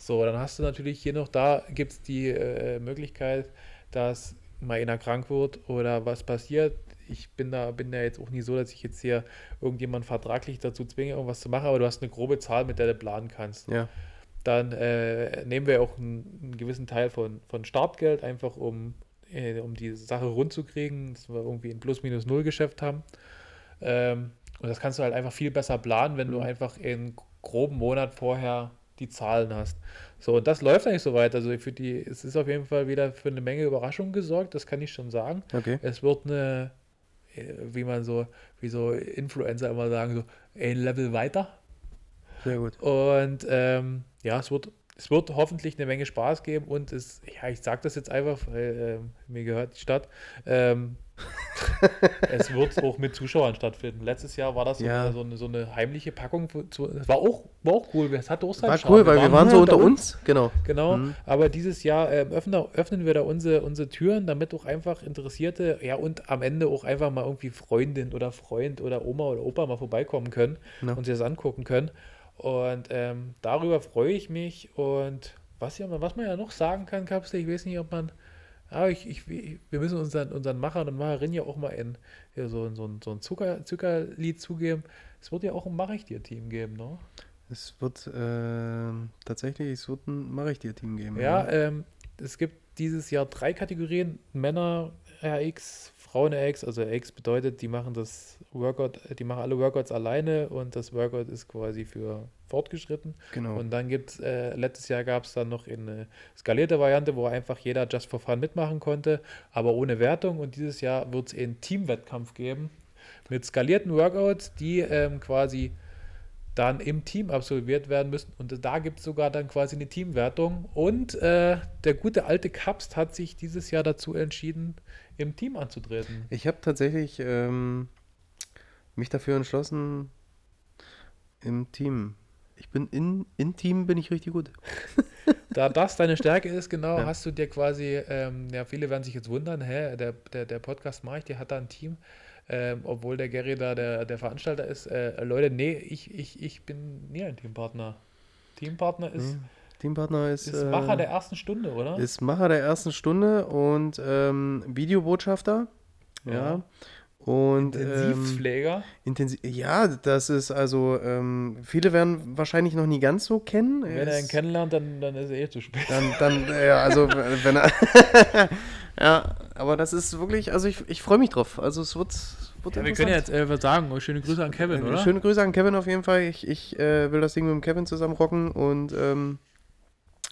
So, dann hast du natürlich hier noch, da gibt es die äh, Möglichkeit, dass mal einer krank wird oder was passiert. Ich bin da, bin da jetzt auch nie so, dass ich jetzt hier irgendjemanden vertraglich dazu zwinge, irgendwas zu machen, aber du hast eine grobe Zahl, mit der du planen kannst. Ja. Dann äh, nehmen wir auch einen, einen, gewissen Teil von, von Startgeld, einfach um, äh, um die Sache rund zu kriegen, dass wir irgendwie ein Plus-Minus-Null-Geschäft haben. Ähm, und das kannst du halt einfach viel besser planen, wenn mhm. du einfach in groben Monat vorher die Zahlen hast. So, und das läuft eigentlich so weit. Also für die, es ist auf jeden Fall wieder für eine Menge Überraschungen gesorgt, das kann ich schon sagen. Okay. Es wird eine, äh, wie man so, wie so Influencer immer sagen, so ein Level weiter. Sehr gut. Und ähm, ja, es wird, es wird hoffentlich eine Menge Spaß geben und es, ja, ich sage das jetzt einfach, weil äh, mir gehört die Stadt. Ähm, es wird auch mit Zuschauern stattfinden. Letztes Jahr war das so, ja. eine, so, eine, so eine heimliche Packung. Das war auch, war auch cool. Es hatte auch seinen War Charme. cool, weil wir waren, wir waren so unter uns. uns. Genau. Genau. Mhm. Aber dieses Jahr äh, öffnen, öffnen wir da unsere, unsere Türen, damit auch einfach Interessierte, ja, und am Ende auch einfach mal irgendwie Freundin oder Freund oder Oma oder Opa mal vorbeikommen können ja. und sich das angucken können. Und ähm, darüber freue ich mich. Und was, ja, was man ja noch sagen kann, Kapsel, ich weiß nicht, ob man aber ich, ich, wir müssen unseren, unseren Machern und Macherinnen ja auch mal in, ja, so, so, so ein Zucker, Zuckerlied zugeben. Es wird ja auch ein Mach ich dir Team geben, ne? Es wird äh, tatsächlich, es wird ein Mach ich dir Team geben. Ja, ja. Ähm, es gibt dieses Jahr drei Kategorien: Männer RX, Frauen RX. Also RX bedeutet, die machen das Workout, die machen alle Workouts alleine und das Workout ist quasi für fortgeschritten. Genau. Und dann gibt es, äh, letztes Jahr gab es dann noch eine skalierte Variante, wo einfach jeder just for fun mitmachen konnte, aber ohne Wertung. Und dieses Jahr wird es einen Teamwettkampf geben mit skalierten Workouts, die ähm, quasi dann im Team absolviert werden müssen. Und da gibt es sogar dann quasi eine Teamwertung. Und äh, der gute alte Kapst hat sich dieses Jahr dazu entschieden, im Team anzutreten. Ich habe tatsächlich ähm, mich dafür entschlossen, im Team ich bin in, in Team bin ich richtig gut. da das deine Stärke ist, genau, ja. hast du dir quasi, ähm, ja, viele werden sich jetzt wundern, hä, der, der, der Podcast mache ich, der hat da ein Team, ähm, obwohl der Gary da der, der Veranstalter ist. Äh, Leute, nee, ich, ich, ich bin nie ein Teampartner. Teampartner ist. Mhm. Teampartner ist. Ist Macher äh, der ersten Stunde, oder? Ist Macher der ersten Stunde und ähm, Videobotschafter. ja. ja. Und, Intensivpfleger? Ähm, intensiv, ja, das ist also, ähm, viele werden wahrscheinlich noch nie ganz so kennen. Wenn er ihn kennenlernt, dann, dann ist er eh zu spät. Dann, dann ja, also, wenn er, ja, Aber das ist wirklich, also ich, ich freue mich drauf. Also es wird, wird ja, Wir können jetzt äh, was sagen. Schöne Grüße an Kevin, oder? Schöne Grüße an Kevin auf jeden Fall. Ich, ich äh, will das Ding mit dem Kevin zusammen rocken und ähm,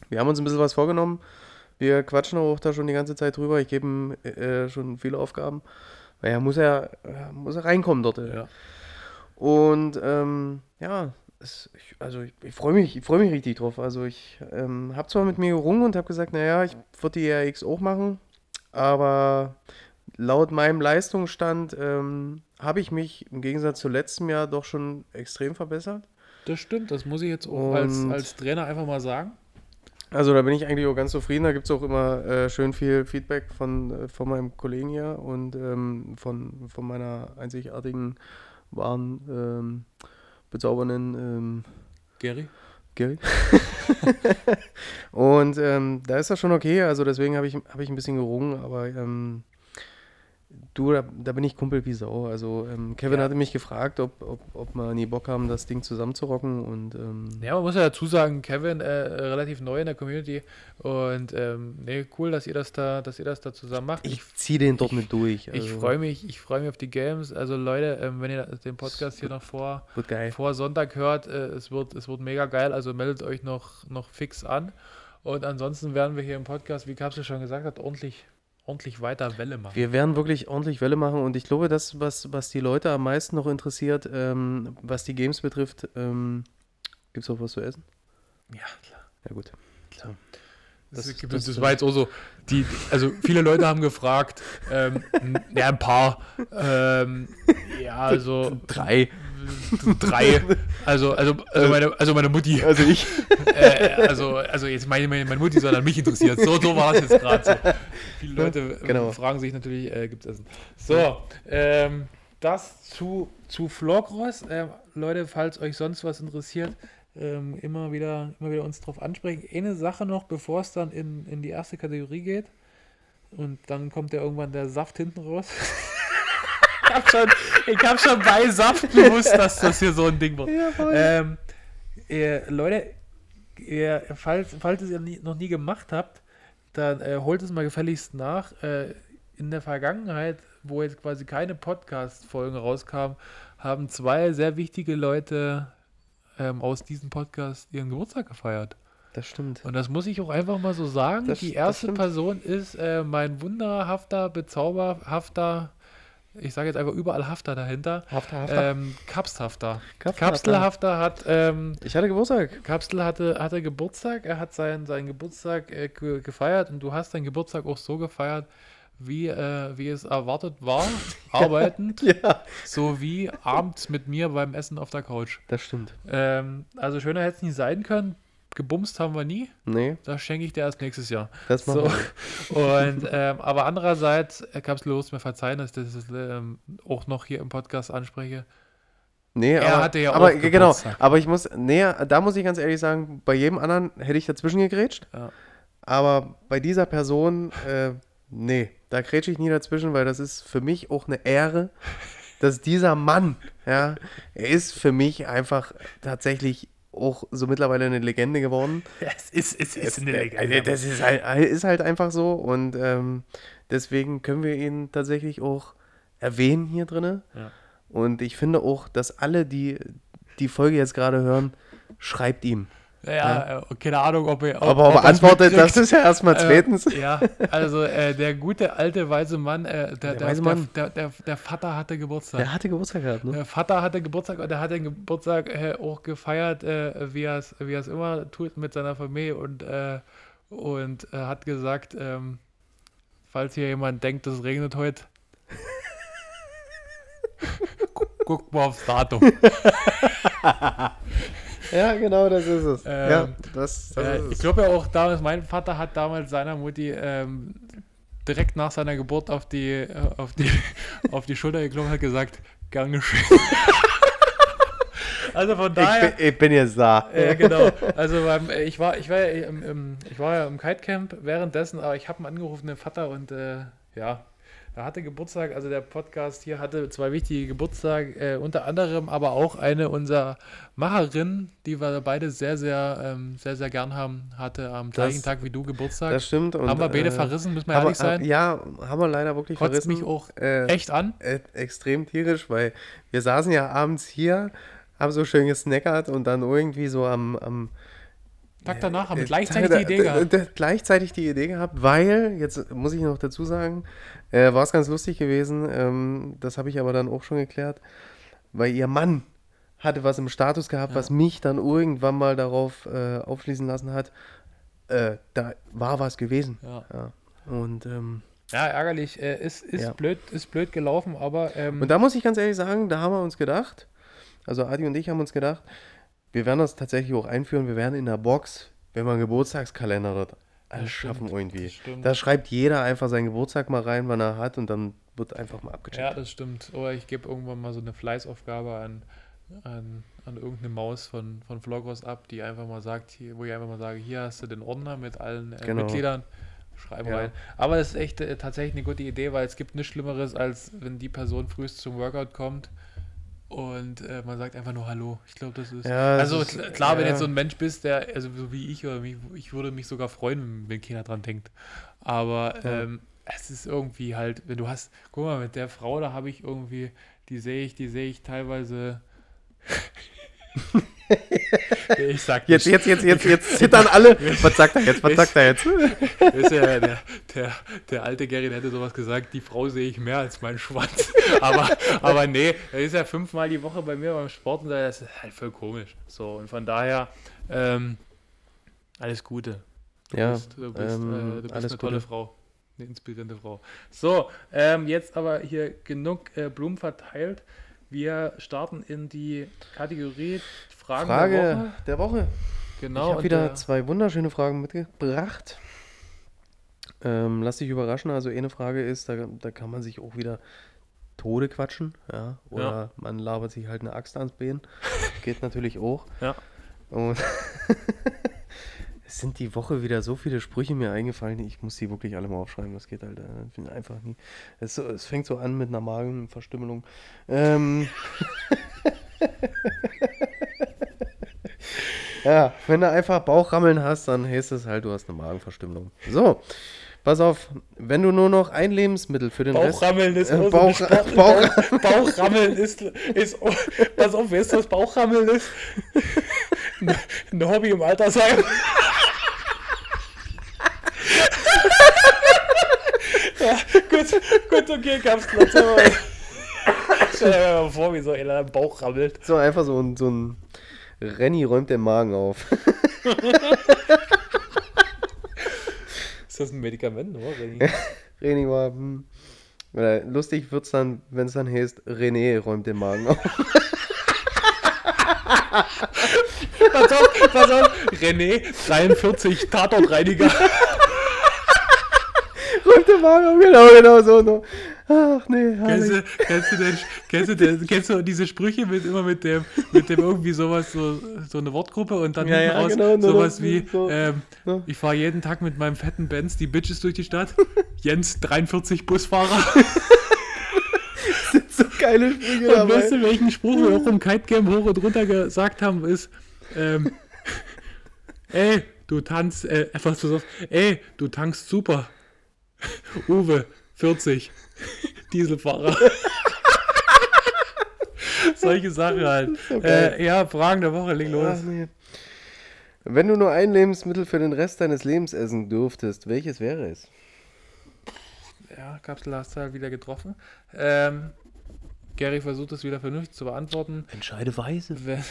wir haben uns ein bisschen was vorgenommen. Wir quatschen auch da schon die ganze Zeit drüber. Ich gebe ihm äh, schon viele Aufgaben. Weil er muss ja muss er reinkommen dort. Ja. Und ähm, ja, es, ich, also ich, ich freue mich, ich freue mich richtig drauf. Also ich ähm, habe zwar mit mir gerungen und habe gesagt, naja, ich würde die RX auch machen, aber laut meinem Leistungsstand ähm, habe ich mich im Gegensatz zu letztem Jahr doch schon extrem verbessert. Das stimmt, das muss ich jetzt auch als, als Trainer einfach mal sagen. Also da bin ich eigentlich auch ganz zufrieden. Da gibt es auch immer äh, schön viel Feedback von, äh, von meinem Kollegen hier und ähm, von, von meiner einzigartigen, wahren, ähm, bezaubernden ähm, Gary. Gary. und ähm, da ist das schon okay. Also deswegen habe ich, hab ich ein bisschen gerungen, aber ähm, Du, da, da, bin ich Kumpel wie Sau. Also ähm, Kevin ja. hatte mich gefragt, ob, ob, ob wir nie Bock haben, das Ding zusammenzurocken. Und, ähm ja, man muss ja dazu sagen, Kevin äh, relativ neu in der Community und ähm, nee, cool, dass ihr das da, dass ihr das da zusammen macht. Ich, ich ziehe den dort mit durch. Also. Ich freue mich, ich freue mich auf die Games. Also Leute, ähm, wenn ihr den Podcast hier noch vor, vor Sonntag hört, äh, es wird, es wird mega geil. Also meldet euch noch, noch fix an. Und ansonsten werden wir hier im Podcast, wie Kapsel schon gesagt hat, ordentlich ordentlich weiter Welle machen. Wir werden wirklich ordentlich Welle machen und ich glaube, das, was, was die Leute am meisten noch interessiert, ähm, was die Games betrifft, ähm, gibt es auch was zu essen? Ja, klar. Ja, gut. Klar. Das, das, das, das, war jetzt auch so, die, also viele Leute haben gefragt, ähm, ja, ein paar, ähm, ja, also drei. Drei. Also, also, also, meine, also meine Mutti. Also ich. Äh, also, also jetzt meine, meine, meine Mutti, sondern mich interessiert. So, so war es jetzt gerade so. Viele Leute genau. fragen sich natürlich, äh, gibt es Essen. So, ähm, das zu, zu Florcross. Äh, Leute, falls euch sonst was interessiert, ähm, immer, wieder, immer wieder uns drauf ansprechen. Eine Sache noch, bevor es dann in, in die erste Kategorie geht. Und dann kommt ja irgendwann der Saft hinten raus. ich habe schon, hab schon bei Saft gewusst, dass das hier so ein Ding wird. Ja, ähm, Leute, ihr, falls, falls ihr es noch nie gemacht habt, dann äh, holt es mal gefälligst nach. Äh, in der Vergangenheit, wo jetzt quasi keine Podcast-Folgen rauskamen, haben zwei sehr wichtige Leute ähm, aus diesem Podcast ihren Geburtstag gefeiert. Das stimmt. Und das muss ich auch einfach mal so sagen. Das, Die erste Person ist äh, mein wunderhafter, bezauberhafter ich sage jetzt einfach überall Hafter dahinter. Hafter, Hafter. Ähm, Kapsthafter. Kapselhafter hat. Ähm, ich hatte Geburtstag. Kapsel hatte, hatte Geburtstag. Er hat seinen, seinen Geburtstag äh, gefeiert und du hast deinen Geburtstag auch so gefeiert, wie, äh, wie es erwartet war, arbeitend, ja. sowie abends mit mir beim Essen auf der Couch. Das stimmt. Ähm, also schöner hätte es nicht sein können gebumst haben wir nie. Nee. Das schenke ich dir erst nächstes Jahr. Das machen so. wir. Und, ähm, aber andererseits, äh, kannst du mir verzeihen, dass ich das ähm, auch noch hier im Podcast anspreche. Nee, er aber, hatte ja aber auch genau, aber ich muss, nee, da muss ich ganz ehrlich sagen, bei jedem anderen hätte ich dazwischen gegrätscht. Ja. Aber bei dieser Person, äh, nee, da grätsche ich nie dazwischen, weil das ist für mich auch eine Ehre, dass dieser Mann, ja, er ist für mich einfach tatsächlich auch so mittlerweile eine Legende geworden. es ist, es ist eine Legende. Äh, das ist halt, ist halt einfach so und ähm, deswegen können wir ihn tatsächlich auch erwähnen hier drin. Ja. Und ich finde auch, dass alle, die die Folge jetzt gerade hören, schreibt ihm. Ja, äh, keine Ahnung, ob er. Ob, Aber ob antwortet, das ist ja erstmal äh, zweitens. Äh, ja, also äh, der gute alte weise Mann, äh, der, der, der, Mann. Der, der, der, Vater hatte Geburtstag. Der hatte Geburtstag gehabt, ne? Der Vater hatte Geburtstag und der hat den Geburtstag äh, auch gefeiert, wie er es wie immer tut mit seiner Familie und, und hat gesagt, ähm, falls hier jemand denkt, es regnet heute, guck mal aufs Datum. Ja, genau, das ist es. Ähm, ja, das, das äh, ist ich glaube ja auch damals, mein Vater hat damals seiner Mutti ähm, direkt nach seiner Geburt auf die, äh, auf die, auf die Schulter geklopft und hat gesagt, gern geschehen. Also von daher. Ich bin, ich bin jetzt da. Ja, genau. Also beim, äh, ich war, ich war ja im, im, ich war ja im Kitecamp währenddessen, aber ich habe ihn angerufen, den Vater, und äh, ja, Er hatte Geburtstag, also der Podcast hier hatte zwei wichtige Geburtstage, äh, unter anderem aber auch eine unserer Macherinnen, die wir beide sehr, sehr, ähm, sehr, sehr gern haben, hatte am gleichen das, Tag wie du Geburtstag. Das stimmt. Und, haben wir beide äh, verrissen, müssen wir ehrlich sein. Ja, haben wir leider wirklich Kotzt verrissen. mich auch äh, echt an. Äh, extrem tierisch, weil wir saßen ja abends hier, haben so schön gesnackert und dann irgendwie so am, am Tag danach haben wir gleichzeitig die Idee gehabt. Gleichzeitig die Idee gehabt, weil, jetzt muss ich noch dazu sagen, äh, war es ganz lustig gewesen, ähm, das habe ich aber dann auch schon geklärt, weil ihr Mann hatte was im Status gehabt, ja. was mich dann irgendwann mal darauf äh, aufschließen lassen hat, äh, da war was gewesen. Ja. ja. Und ähm, ja, ärgerlich. Äh, ist, ist, ja. Blöd, ist blöd gelaufen, aber. Ähm, und da muss ich ganz ehrlich sagen, da haben wir uns gedacht, also Adi und ich haben uns gedacht, wir werden das tatsächlich auch einführen. Wir werden in der Box, wenn wir einen Geburtstagskalender dort das schaffen stimmt, irgendwie. Da schreibt jeder einfach seinen Geburtstag mal rein, wann er hat und dann wird einfach mal abgecheckt. Ja, das stimmt. Oder ich gebe irgendwann mal so eine Fleißaufgabe an, an, an irgendeine Maus von, von Vlogos ab, die einfach mal sagt, hier, wo ich einfach mal sage, hier hast du den Ordner mit allen äh, genau. Mitgliedern. Schreiben ja. rein. Aber das ist echt äh, tatsächlich eine gute Idee, weil es gibt nichts Schlimmeres, als wenn die Person frühest zum Workout kommt und äh, man sagt einfach nur Hallo. Ich glaube, das ist. Ja, also ist, klar, ja. wenn jetzt so ein Mensch bist, der, also so wie ich, oder mich, ich würde mich sogar freuen, wenn keiner dran denkt. Aber ja. ähm, es ist irgendwie halt, wenn du hast, guck mal, mit der Frau, da habe ich irgendwie, die sehe ich, die sehe ich teilweise. Ich sag jetzt, jetzt, jetzt, jetzt, jetzt zittern alle. Was sagt er jetzt? Was sagt er jetzt? Ist ja, der, der, der alte Gary hätte sowas gesagt, die Frau sehe ich mehr als meinen Schwanz. Aber, aber nee, er ist ja fünfmal die Woche bei mir beim Sport und das ist halt voll komisch. So, und von daher, ähm, alles Gute. Du ja, bist, du bist, ähm, äh, du bist eine tolle Gute. Frau. Eine inspirierende Frau. So, ähm, jetzt aber hier genug äh, Blumen verteilt. Wir starten in die Kategorie Fragen Frage der Woche. Der Woche. Genau. Ich habe wieder der... zwei wunderschöne Fragen mitgebracht. Ähm, lass dich überraschen. Also eine Frage ist, da, da kann man sich auch wieder Tode quatschen, ja. Oder ja. man labert sich halt eine Axt ans Bein. Geht natürlich auch. Ja. Und es sind die Woche wieder so viele Sprüche mir eingefallen, ich muss die wirklich alle mal aufschreiben. Das geht halt äh, einfach nie. Es, es, fängt so an mit einer Magenverstümmelung. Ähm. Ja, wenn du einfach Bauchrammeln hast, dann heißt es halt, du hast eine Magenverstümmelung. So, pass auf, wenn du nur noch ein Lebensmittel für den Bauchrammeln Rest... Ist äh, Bauch, so Bauch, Bauchrammeln ist, ist... Pass auf, weißt du, was Bauchrammeln ist? Ein Hobby im Altersheim. Ja, gut, gut, okay, gab's Platz. Stell dir mal vor, wie so einer im Bauch rammelt. So einfach so ein, so ein Renny räumt den Magen auf. ist das ein Medikament, oder? Renny? Renny war. Hm. Oder lustig wird es dann, wenn es dann heißt, René räumt den Magen auf. pass auf, pass auf. René, 43, Tatortreiniger. Magen auf, genau, genau so. No. Ach nee, kennst du, kennst, du den, kennst, du den, kennst du diese Sprüche mit immer mit dem, mit dem irgendwie sowas, so, so eine Wortgruppe und dann ja, ja, raus genau, sowas wie, so, ähm, so. ich fahre jeden Tag mit meinem fetten Benz die Bitches durch die Stadt. Jens, 43 Busfahrer. das sind so geile Sprüche Und dabei. weißt du, welchen Spruch wir auch im Kite Game hoch und runter gesagt haben, ist, ähm, ey, du tanzt, äh, einfach so, ey, du tankst super. Uwe, 40. Dieselfahrer. Solche Sachen halt. Äh, ja, Fragen der Woche, leg los. Nee. Wenn du nur ein Lebensmittel für den Rest deines Lebens essen dürftest, welches wäre es? Ja, Kapsel hast du halt wieder getroffen. Ähm, Gary versucht es wieder vernünftig zu beantworten. Entscheide weise. Wenn,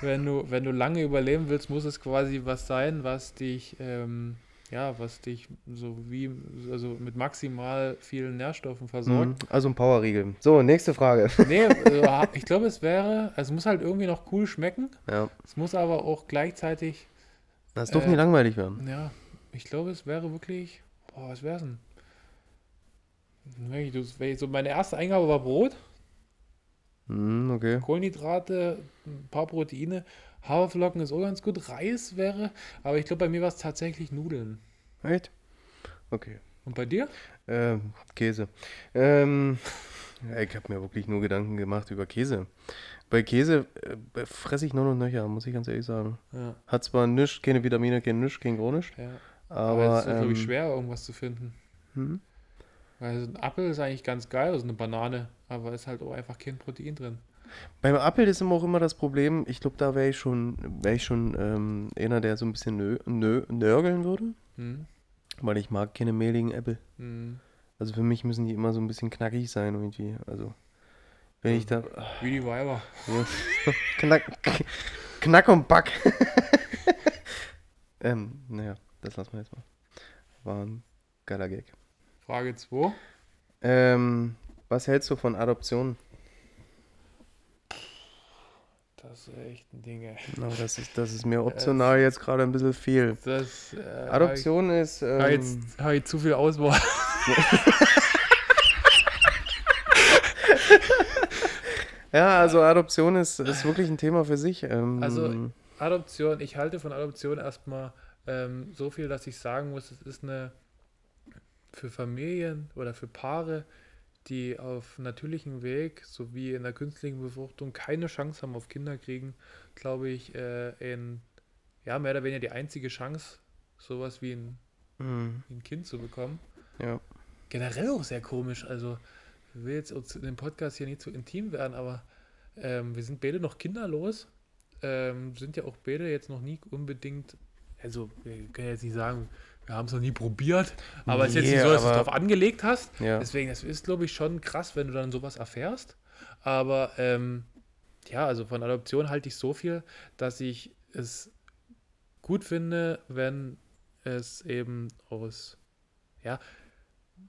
wenn, du, wenn du lange überleben willst, muss es quasi was sein, was dich ähm, ja, was dich so wie, also mit maximal vielen Nährstoffen versorgt. Mhm, also ein Powerriegel. So, nächste Frage. Nee, also, ich glaube, es wäre, also es muss halt irgendwie noch cool schmecken. Ja. Es muss aber auch gleichzeitig. Das darf äh, nicht langweilig werden. Ja, ich glaube, es wäre wirklich, boah, was wäre es denn? So meine erste Eingabe war Brot. Mm, okay. Kohlenhydrate, ein paar Proteine. Haferflocken ist auch ganz gut. Reis wäre, aber ich glaube, bei mir war es tatsächlich Nudeln. Echt? Okay. Und bei dir? Ähm, Käse. Ähm, ich habe mir wirklich nur Gedanken gemacht über Käse. Bei Käse äh, fresse ich nur noch nöcher, muss ich ganz ehrlich sagen. Ja. Hat zwar nichts, keine Vitamine, kein nichts, kein Chronisch. Ja. Aber, aber es ist, ähm, glaube ich, schwer, irgendwas zu finden. Hm? Weil ein Apfel ist eigentlich ganz geil, also eine Banane, aber ist halt auch einfach kein Protein drin. Beim Apfel ist immer auch immer das Problem, ich glaube, da wäre ich schon, wäre ich schon ähm, einer, der so ein bisschen nö, nö, nörgeln würde. Hm. Weil ich mag keine mehligen Äpfel. Hm. Also für mich müssen die immer so ein bisschen knackig sein irgendwie. Also wenn ich da. Wie die Weiber. Ja. Knack, knack und Back. ähm, naja, das lassen wir jetzt mal. War ein geiler Gag. Frage 2. Ähm, was hältst du von Adoption? Das ist echt ein Ding, ey. No, das, ist, das ist mir optional das, jetzt gerade ein bisschen viel. Das, äh, Adoption ich, ist. Ähm, jetzt habe ich zu viel Auswahl. ja, also Adoption ist, ist wirklich ein Thema für sich. Ähm, also Adoption, ich halte von Adoption erstmal ähm, so viel, dass ich sagen muss, es ist eine für Familien oder für Paare die auf natürlichem Weg sowie in der künstlichen Befruchtung keine Chance haben auf Kinder kriegen, glaube ich, äh, in, ja, mehr oder weniger die einzige Chance, sowas wie ein, mhm. wie ein Kind zu bekommen. Ja. Generell auch sehr komisch. Also, ich will jetzt in dem Podcast hier nicht zu intim werden, aber ähm, wir sind beide noch kinderlos. Ähm, sind ja auch beide jetzt noch nie unbedingt, also, wir können jetzt nicht sagen, wir haben es noch nie probiert, aber es nee, ist jetzt nicht so, dass du es darauf angelegt hast. Ja. Deswegen, das ist, glaube ich, schon krass, wenn du dann sowas erfährst. Aber ähm, ja, also von Adoption halte ich so viel, dass ich es gut finde, wenn es eben aus, ja,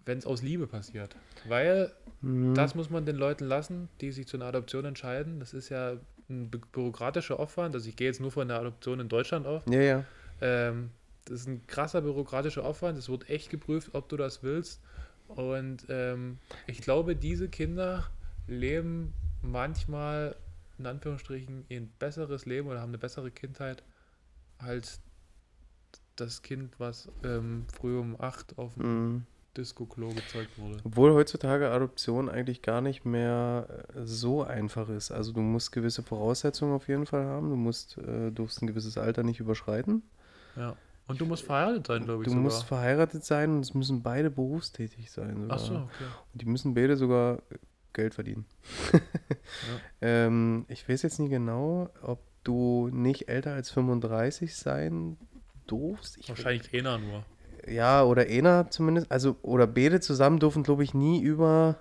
wenn es aus Liebe passiert. Weil mhm. das muss man den Leuten lassen, die sich zu einer Adoption entscheiden. Das ist ja ein bürokratischer Aufwand. Also ich gehe jetzt nur von der Adoption in Deutschland auf. Ja, ja. Ähm, das ist ein krasser bürokratischer Aufwand. Es wird echt geprüft, ob du das willst. Und ähm, ich glaube, diese Kinder leben manchmal in Anführungsstrichen ein besseres Leben oder haben eine bessere Kindheit als das Kind, was ähm, früh um acht auf dem mm. Disco-Klo gezeugt wurde. Obwohl heutzutage Adoption eigentlich gar nicht mehr äh, so einfach ist. Also du musst gewisse Voraussetzungen auf jeden Fall haben. Du musst, äh, durfst ein gewisses Alter nicht überschreiten. Ja. Und du musst verheiratet sein, glaube ich. Du sogar. musst verheiratet sein und es müssen beide berufstätig sein. Sogar. Ach so, okay. Und die müssen beide sogar Geld verdienen. ja. ähm, ich weiß jetzt nicht genau, ob du nicht älter als 35 sein durfst. Ich Wahrscheinlich einer nur. Ja, oder einer zumindest. Also, oder beide zusammen dürfen, glaube ich, nie über.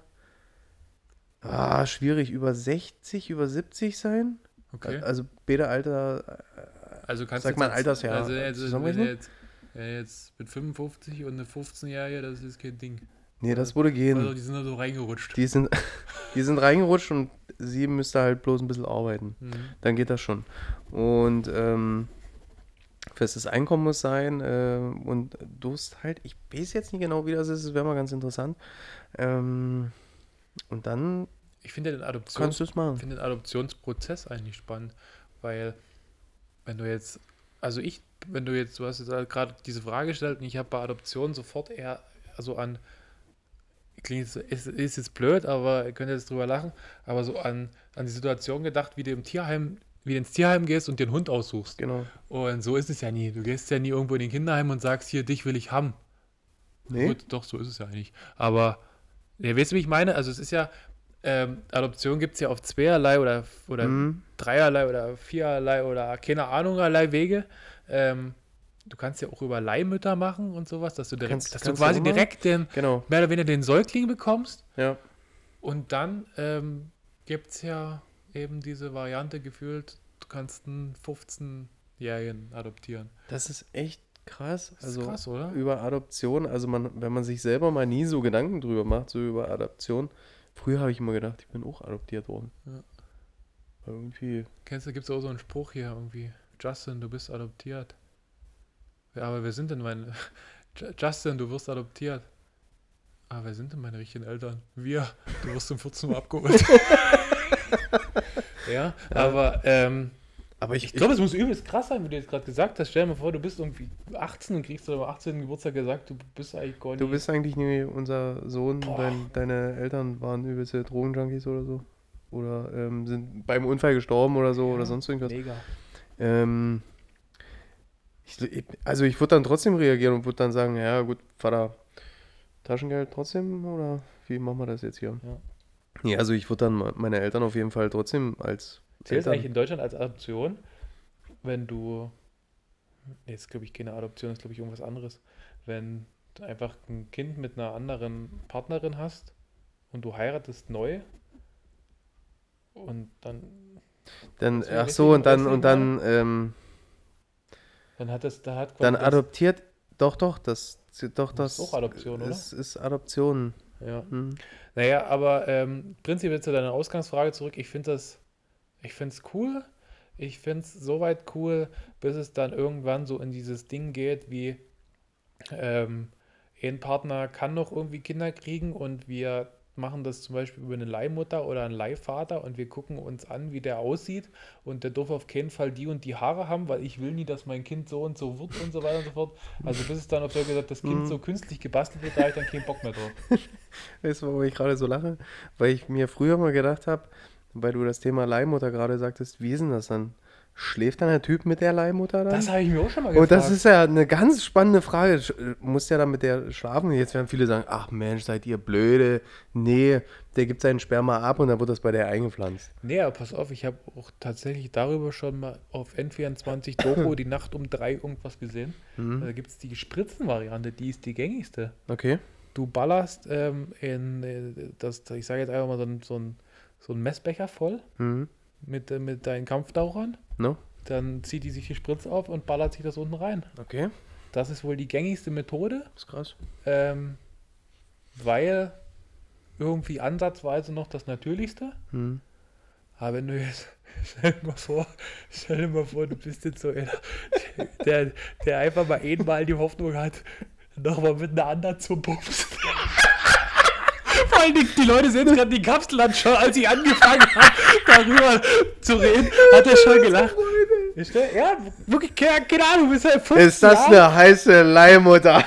Ah, schwierig, über 60, über 70 sein. Okay. Also, beide Alter also kannst Sag mal Altersjahr. Also, also wenn jetzt, ja, jetzt mit 55 und eine 15-Jährige, das ist kein Ding. Nee, das würde gehen. Also die sind da so reingerutscht. Die sind, die sind reingerutscht und sie müsste halt bloß ein bisschen arbeiten. Mhm. Dann geht das schon. Und ähm, festes Einkommen muss sein äh, und Durst halt, ich weiß jetzt nicht genau, wie das ist, das wäre mal ganz interessant. Ähm, und dann ich finde den, Adoptions, find den Adoptionsprozess eigentlich spannend, weil wenn du jetzt, also ich, wenn du jetzt, du hast jetzt gerade diese Frage gestellt und ich habe bei Adoption sofort eher, also an, klingt ist, ist jetzt blöd, aber ihr könnt jetzt drüber lachen, aber so an, an die Situation gedacht, wie du im Tierheim, wie du ins Tierheim gehst und einen Hund aussuchst. Genau. Und so ist es ja nie. Du gehst ja nie irgendwo in den Kinderheim und sagst, hier, dich will ich haben. Nee. Gut, doch, so ist es ja eigentlich. Aber, ja, weißt du, wie ich meine? Also es ist ja, ähm, Adoption gibt es ja auf zweierlei oder, oder mhm. dreierlei oder viererlei oder keine Ahnungerlei Wege. Ähm, du kannst ja auch über Leihmütter machen und sowas, dass du direkt, kannst, dass kannst du quasi du direkt den, genau. mehr oder weniger den Säugling bekommst. Ja. Und dann ähm, gibt es ja eben diese Variante gefühlt, du kannst einen 15-Jährigen adoptieren. Das ist echt krass. Das also krass, oder? Über Adoption, also man, wenn man sich selber mal nie so Gedanken drüber macht, so über Adoption, Früher habe ich immer gedacht, ich bin auch adoptiert worden. Ja. Irgendwie. Kennst du, gibt es auch so einen Spruch hier irgendwie. Justin, du bist adoptiert. Ja, aber wer sind denn meine. Justin, du wirst adoptiert. Ah, wer sind denn meine richtigen Eltern? Wir. Du wirst zum 14 Mal abgeholt. ja, ja, aber ähm, Aber ich, ich glaube, es muss übelst krass sein, wie du jetzt gerade gesagt hast. Stell dir mal vor, du bist irgendwie 18 und kriegst am 18. Geburtstag gesagt, du bist eigentlich gar nicht. Du bist eigentlich nie unser Sohn, dein, deine Eltern waren übelste Drogenjunkies oder so. Oder ähm, sind beim Unfall gestorben oder so ja, oder sonst irgendwas. Mega. Ähm, ich, also ich würde dann trotzdem reagieren und würde dann sagen, ja gut, Vater, Taschengeld trotzdem oder wie machen wir das jetzt hier? Ja. Nee, also ich würde dann meine Eltern auf jeden Fall trotzdem als Zählt eigentlich in Deutschland als Adoption, wenn du. Jetzt glaube ich keine Adoption, ist glaube ich irgendwas anderes. Wenn du einfach ein Kind mit einer anderen Partnerin hast und du heiratest neu und dann. Dann, ach so, und dann, und dann, ähm, dann hat das, da hat Dann adoptiert, doch, doch, das, doch, das. ist auch Adoption, oder? Es ist Adoption. Ja. Hm. Naja, aber ähm, prinzipiell zu deiner Ausgangsfrage zurück, ich finde das ich finde es cool. Ich finde es soweit cool, bis es dann irgendwann so in dieses Ding geht, wie ähm, ein Partner kann noch irgendwie Kinder kriegen und wir machen das zum Beispiel über eine Leihmutter oder einen Leihvater und wir gucken uns an, wie der aussieht und der darf auf keinen Fall die und die Haare haben, weil ich will nie, dass mein Kind so und so wird und so weiter und so fort. Also bis es dann auf der gesagt, das Kind mhm. so künstlich gebastelt wird, da habe ich dann keinen Bock mehr drauf. Weißt du, warum ich gerade so lache? Weil ich mir früher mal gedacht habe, weil du das Thema Leihmutter gerade sagtest, wie ist denn das dann? Schläft dann der Typ mit der Leihmutter dann? Das habe ich mir auch schon mal gefragt. Und das ist ja eine ganz spannende Frage. Muss ja dann mit der schlafen? Jetzt werden viele sagen, ach Mensch, seid ihr blöde. Nee, der gibt seinen Sperma ab und dann wird das bei der eingepflanzt. Nee, aber pass auf, ich habe auch tatsächlich darüber schon mal auf N24 Doku die Nacht um drei irgendwas gesehen. Mhm. Da gibt es die Spritzenvariante, die ist die gängigste. Okay. Du ballerst ähm, in, äh, das, ich sage jetzt einfach mal so ein, so ein so einen Messbecher voll mhm. mit, äh, mit deinen Kampftauchern. No. Dann zieht die sich die Spritze auf und ballert sich das unten rein. Okay. Das ist wohl die gängigste Methode. Das ist krass. Ähm, weil irgendwie ansatzweise noch das Natürlichste. Mhm. Aber wenn du jetzt, stell dir mal vor, stell dir mal vor, du bist jetzt so einer, der, der einfach mal einmal die Hoffnung hat, nochmal mit einer anderen zu bumsen. Vor allem die, die Leute sehen gerade die Kapsel an, schon als ich angefangen habe, darüber zu reden, hat er schon gelacht. Ja, wirklich, keine, keine Ahnung, bist halt Ist das Jahre. eine heiße Leihmutter?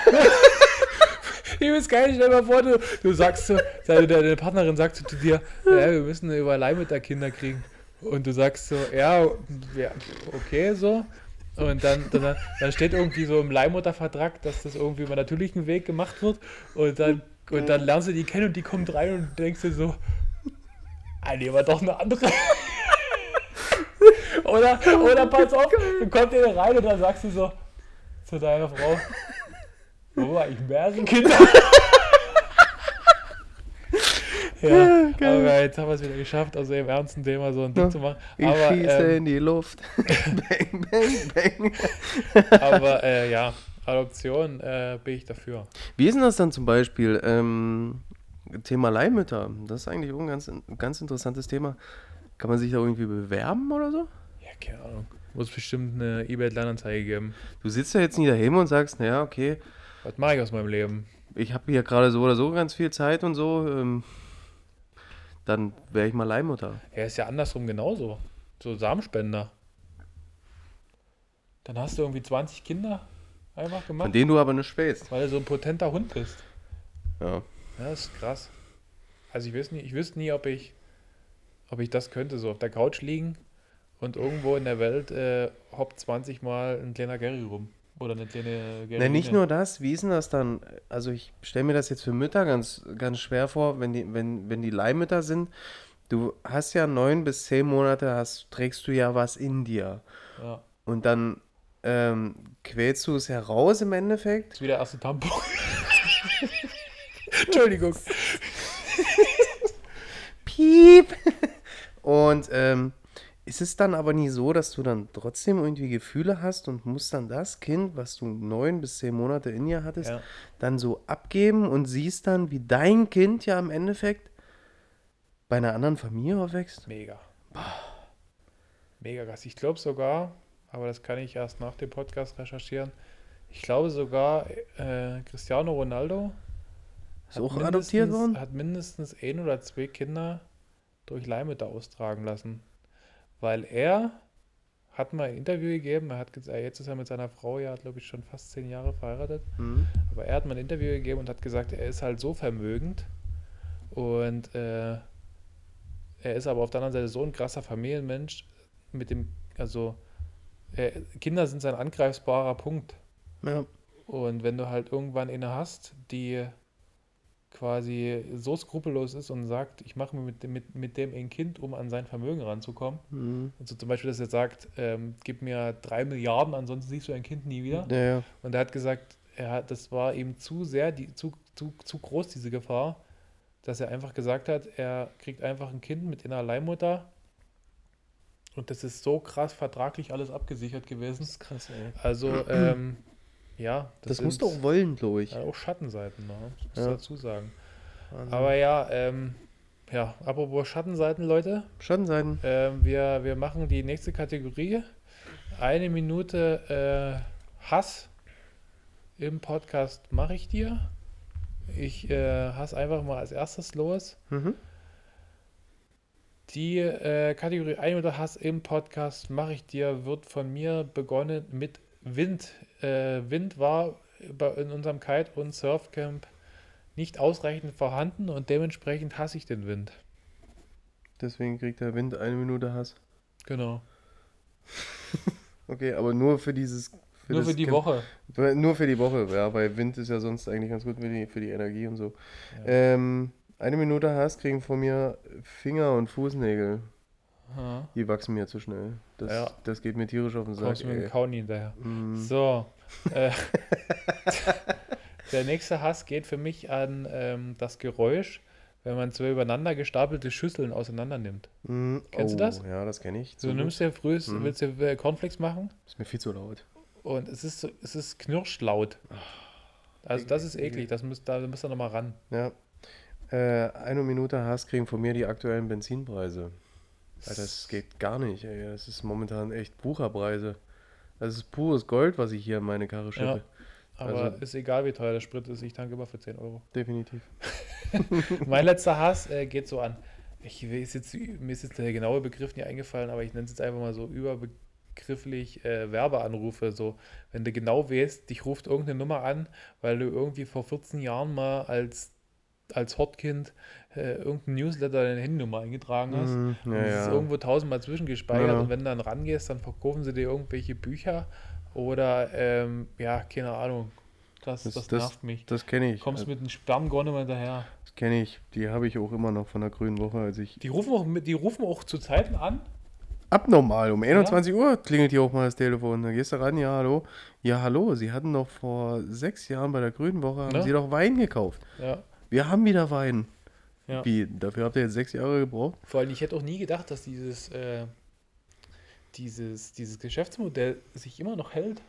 ich weiß gar nicht, stell mal vor, du, du sagst so, deine, deine Partnerin sagt zu dir, ja, wir müssen über Leihmutterkinder kriegen. Und du sagst so, ja, ja okay, so. Und dann, dann, dann steht irgendwie so im Leihmuttervertrag, dass das irgendwie über natürlichen Weg gemacht wird. Und dann und dann lernst du die kennen und die kommt rein und denkst dir so, ah, die war doch eine andere. oder, oder pass auf, du kommst in rein und dann sagst du so zu deiner Frau, war ich mehrere Kinder? ja, aber jetzt haben wir es wieder geschafft, also im ernsten Thema so ein Ding zu machen. Ich aber, schieße ähm, in die Luft. bang, bang, bang. aber äh, ja, Adoption äh, bin ich dafür. Wie ist denn das dann zum Beispiel? Ähm, Thema Leihmütter. Das ist eigentlich auch ein ganz, ganz interessantes Thema. Kann man sich da irgendwie bewerben oder so? Ja, keine Ahnung. Muss bestimmt eine eBay-Kleinanzeige geben. Du sitzt ja jetzt nie daheim und sagst, naja, okay. Was mache ich aus meinem Leben? Ich habe hier gerade so oder so ganz viel Zeit und so. Ähm, dann wäre ich mal Leihmutter. Ja, ist ja andersrum genauso. So Samenspender. Dann hast du irgendwie 20 Kinder einfach gemacht. Von denen du aber nicht spähst. Weil du so ein potenter Hund bist. Ja. Ja, das ist krass. Also ich wüsste nie, ich wüsste nie, ob ich, ob ich das könnte, so auf der Couch liegen und irgendwo in der Welt äh, hoppt 20 Mal ein kleiner Gary rum. Oder eine kleine Gary. Nein, nicht nur das, wie ist denn das dann? Also ich stelle mir das jetzt für Mütter ganz, ganz schwer vor, wenn die, wenn, wenn die Leihmütter sind. Du hast ja neun bis zehn Monate, hast, trägst du ja was in dir. Ja. Und dann ähm, quälst du es heraus im Endeffekt. Das ist wie der erste Tampon. Entschuldigung. Piep. Und ähm, ist es dann aber nie so, dass du dann trotzdem irgendwie Gefühle hast und musst dann das Kind, was du neun bis zehn Monate in dir hattest, ja. dann so abgeben und siehst dann, wie dein Kind ja im Endeffekt bei einer anderen Familie aufwächst? Mega. Mega krass. Ich glaube sogar, aber das kann ich erst nach dem Podcast recherchieren. Ich glaube sogar, äh, Cristiano Ronaldo ist auch adoptiert worden? hat mindestens ein oder zwei Kinder durch Leihmütter austragen lassen. Weil er hat mal ein Interview gegeben. Er hat jetzt ist er mit seiner Frau ja, glaube ich, schon fast zehn Jahre verheiratet. Mhm. Aber er hat mal ein Interview gegeben und hat gesagt, er ist halt so vermögend und äh, er ist aber auf der anderen Seite so ein krasser Familienmensch mit dem, also äh, Kinder sind sein angreifbarer Punkt. Ja. Und wenn du halt irgendwann eine hast, die quasi so skrupellos ist und sagt, ich mache mir mit, mit, mit dem ein Kind, um an sein Vermögen ranzukommen. Mhm. Also zum Beispiel, dass er sagt, ähm, gib mir drei Milliarden, ansonsten siehst du ein Kind nie wieder. Ja, ja. Und er hat gesagt, er hat, das war ihm zu sehr, die, zu, zu, zu groß, diese Gefahr, dass er einfach gesagt hat, er kriegt einfach ein Kind mit einer Leihmutter. Und das ist so krass vertraglich alles abgesichert gewesen. Das ist krass, ey. Also, ähm, ja. Das, das musst du auch wollen, glaube ich. Ja, auch Schattenseiten, ne? das muss ja. dazu sagen. Wahnsinn. Aber ja, ähm, ja, apropos Schattenseiten, Leute. Schattenseiten. Ähm, wir, wir machen die nächste Kategorie. Eine Minute äh, Hass im Podcast mache ich dir. Ich äh, hasse einfach mal als erstes los. Mhm. Die äh, Kategorie 1 Minute Hass im Podcast mache ich dir wird von mir begonnen mit Wind. Äh, Wind war in unserem Kite- und Surfcamp nicht ausreichend vorhanden und dementsprechend hasse ich den Wind. Deswegen kriegt der Wind eine Minute Hass. Genau. okay, aber nur für dieses. Für nur für die Camp, Woche. Nur für die Woche, ja, weil Wind ist ja sonst eigentlich ganz gut für die, für die Energie und so. Ja. Ähm, eine Minute Hass kriegen von mir Finger und Fußnägel. Aha. Die wachsen mir zu schnell. Das, ja. das geht mir tierisch auf den Sack. Kommst mit dem Kauni hinterher. Mm. So. Äh, der nächste Hass geht für mich an ähm, das Geräusch, wenn man zwei übereinander gestapelte Schüsseln auseinander nimmt. Mm. Kennst oh, du das? Ja, das kenne ich. So, du nimmst ja früh, mm. willst du äh, Cornflakes machen? Ist mir viel zu laut. Und es ist, es ist knirschlaut. Also das ist eklig, das müsst, da müsst ihr nochmal ran. Ja. Äh, eine Minute Hass kriegen von mir die aktuellen Benzinpreise. Alter, das geht gar nicht, ey. Das ist momentan echt Bucherpreise. Das ist pures Gold, was ich hier in meine Karre schippe. Ja, aber also, ist egal, wie teuer der Sprit ist. Ich tanke immer für 10 Euro. Definitiv. mein letzter Hass äh, geht so an. Ich weiß jetzt, mir ist jetzt der genaue Begriff nicht eingefallen, aber ich nenne es jetzt einfach mal so überbegrifflich äh, Werbeanrufe. So, wenn du genau weißt, dich ruft irgendeine Nummer an, weil du irgendwie vor 14 Jahren mal als als Hotkind äh, irgendein Newsletter deine Handynummer eingetragen hast. Mm, ja, und das ja. ist irgendwo tausendmal zwischengespeichert ja. und wenn du dann rangehst, dann verkaufen sie dir irgendwelche Bücher oder ähm, ja, keine Ahnung. Das, das, das nervt mich. Das kenne ich. Du kommst mit einem Spermgon immer hinterher. Das kenne ich. Die habe ich auch immer noch von der Grünen Woche, als ich. Die rufen auch, die rufen auch zu Zeiten an. Abnormal. Um 21 Uhr klingelt hier auch mal das Telefon. Da gehst du ran, ja, hallo. Ja, hallo. Sie hatten doch vor sechs Jahren bei der Grünen Woche, haben Sie doch Wein gekauft. Ja. Wir haben wieder Wein. Ja. Wie? Dafür habt ihr jetzt sechs Jahre gebraucht? Vor allem, ich hätte auch nie gedacht, dass dieses, äh, dieses, dieses Geschäftsmodell sich immer noch hält.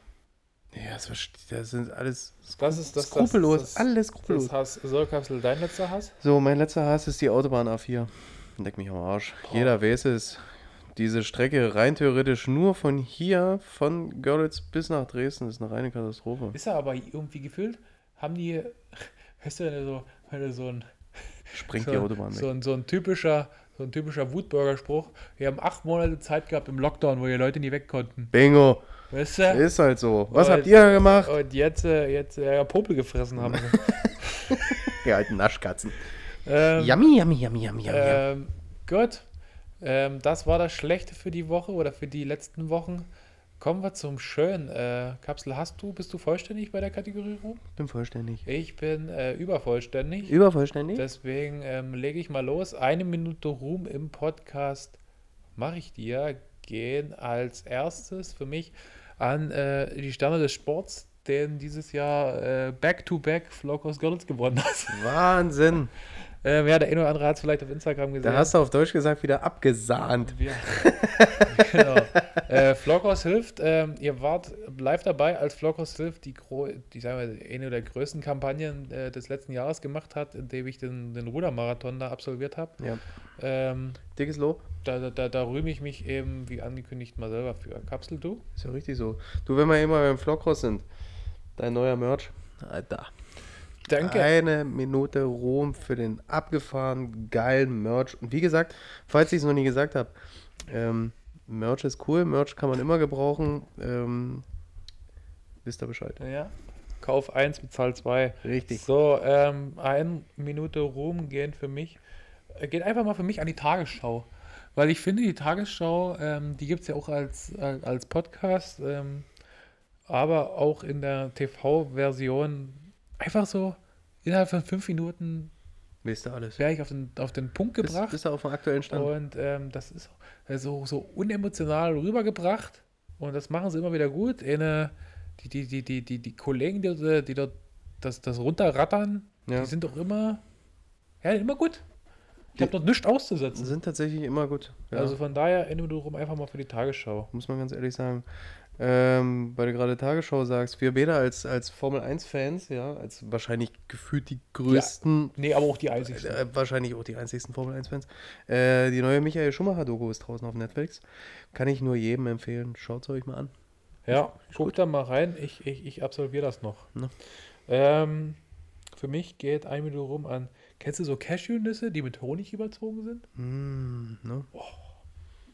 Ja, das, das sind alles das ist, das, skrupellos. Das, das, alles skrupellos. Das Hass, Säulkapsel, dein letzter Hass? So, mein letzter Hass ist die Autobahn A4. Leck mich am Arsch. Boah. Jeder weiß es. Diese Strecke rein theoretisch nur von hier, von Görlitz bis nach Dresden, ist eine reine Katastrophe. Ist er aber irgendwie gefühlt, haben die, weißt du, so, wenn so ein springt so, die Autobahn. So ein, so ein typischer, so ein typischer Wutbürger-Spruch. Wir haben acht Monate Zeit gehabt im Lockdown, wo die Leute nie weg konnten. Bingo. Weißt du? Ist halt so. Was und, habt ihr gemacht? Und jetzt, äh, jetzt äh, Popel gefressen haben die alten Naschkatzen. Ähm, yummy, yummy, yummy, yummy, yummy. Ähm, gut. Ähm, das war das Schlechte für die Woche oder für die letzten Wochen. Kommen wir zum Schön. Äh, Kapsel, hast du, bist du vollständig bei der Kategorie Ruhm? Ich bin vollständig. Ich bin äh, übervollständig. Übervollständig? Deswegen ähm, lege ich mal los. Eine Minute Ruhm im Podcast mache ich dir. Gehen als erstes für mich an äh, die Sterne des Sports, den dieses Jahr Back-to-Back -back Flocos Girls gewonnen hat. Wahnsinn! Ähm, ja, der eine oder andere hat es vielleicht auf Instagram gesehen. Da hast du auf Deutsch gesagt wieder abgesahnt. Ja. genau. Äh, Flockhaus hilft. Ähm, ihr wart live dabei, als Flockhaus hilft die, die sagen wir, eine der größten Kampagnen äh, des letzten Jahres gemacht hat, indem ich den, den Rudermarathon da absolviert habe. Ja. Ähm, Dickes Lob. Da, da, da rühme ich mich eben, wie angekündigt, mal selber für. Kapsel, du? Ist ja richtig so. Du, wenn wir immer beim Flockhaus sind, dein neuer Merch, Alter. Danke. Eine Minute Ruhm für den abgefahrenen, geilen Merch. Und wie gesagt, falls ich es noch nie gesagt habe, ähm, Merch ist cool, Merch kann man immer gebrauchen. Ähm, wisst ihr Bescheid. Ja. Kauf 1, bezahl 2. Richtig. So, ähm, eine Minute Ruhm gehen für mich. Äh, geht einfach mal für mich an die Tagesschau. Weil ich finde, die Tagesschau, ähm, die gibt es ja auch als, äh, als Podcast, ähm, aber auch in der TV-Version einfach so innerhalb von fünf Minuten du alles. Wäre ich auf den, auf den Punkt gebracht. Bist, bist du auf dem aktuellen Stand. Und ähm, das ist so, so unemotional rübergebracht. Und das machen sie immer wieder gut. Eine, die, die, die, die, die, die Kollegen, die, die dort das, das runterrattern, ja. die sind doch immer, ja, immer gut. Ich habe dort nichts auszusetzen. Sind tatsächlich immer gut. Ja. Also von daher, Ende rum einfach mal für die Tagesschau. Muss man ganz ehrlich sagen. Ähm, weil du gerade Tagesschau sagst, wir beide als, als Formel 1-Fans, ja, als wahrscheinlich gefühlt die größten. Ja, nee, aber auch die einzigsten. Äh, wahrscheinlich auch die einzigsten Formel 1-Fans. Äh, die neue Michael Schumacher-Doku ist draußen auf Netflix. Kann ich nur jedem empfehlen. Schaut es euch mal an. Ja, guckt da mal rein. Ich, ich, ich absolviere das noch. Ne? Ähm, für mich geht ein Minute rum an. Kennst du so Cashew-Nüsse, die mit Honig überzogen sind? Mm, ne? Oh,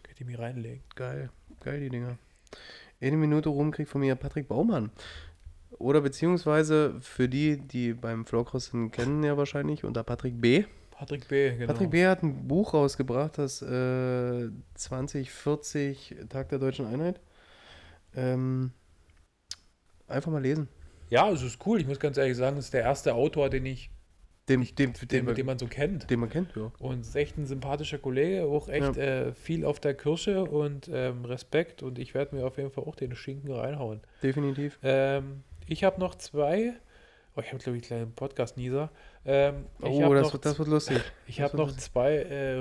könnt ihr mir reinlegen. Geil. Geil, die Dinger eine Minute rum kriegt von mir Patrick Baumann. Oder beziehungsweise für die, die beim Flowcross kennen ja wahrscheinlich, unter Patrick B. Patrick B, genau. Patrick B. hat ein Buch rausgebracht, das äh, 2040 Tag der Deutschen Einheit. Ähm, einfach mal lesen. Ja, es ist cool. Ich muss ganz ehrlich sagen, es ist der erste Autor, den ich dem, dem, dem, dem, den man so kennt. Den man kennt, ja. Und ist echt ein sympathischer Kollege, auch echt ja. äh, viel auf der Kirsche und ähm, Respekt. Und ich werde mir auf jeden Fall auch den Schinken reinhauen. Definitiv. Ähm, ich habe noch zwei. Oh, ich habe, glaube ich, einen kleinen Podcast-Nieser. Ähm, oh, das, wird, das wird lustig. Ich habe noch lustig. zwei äh,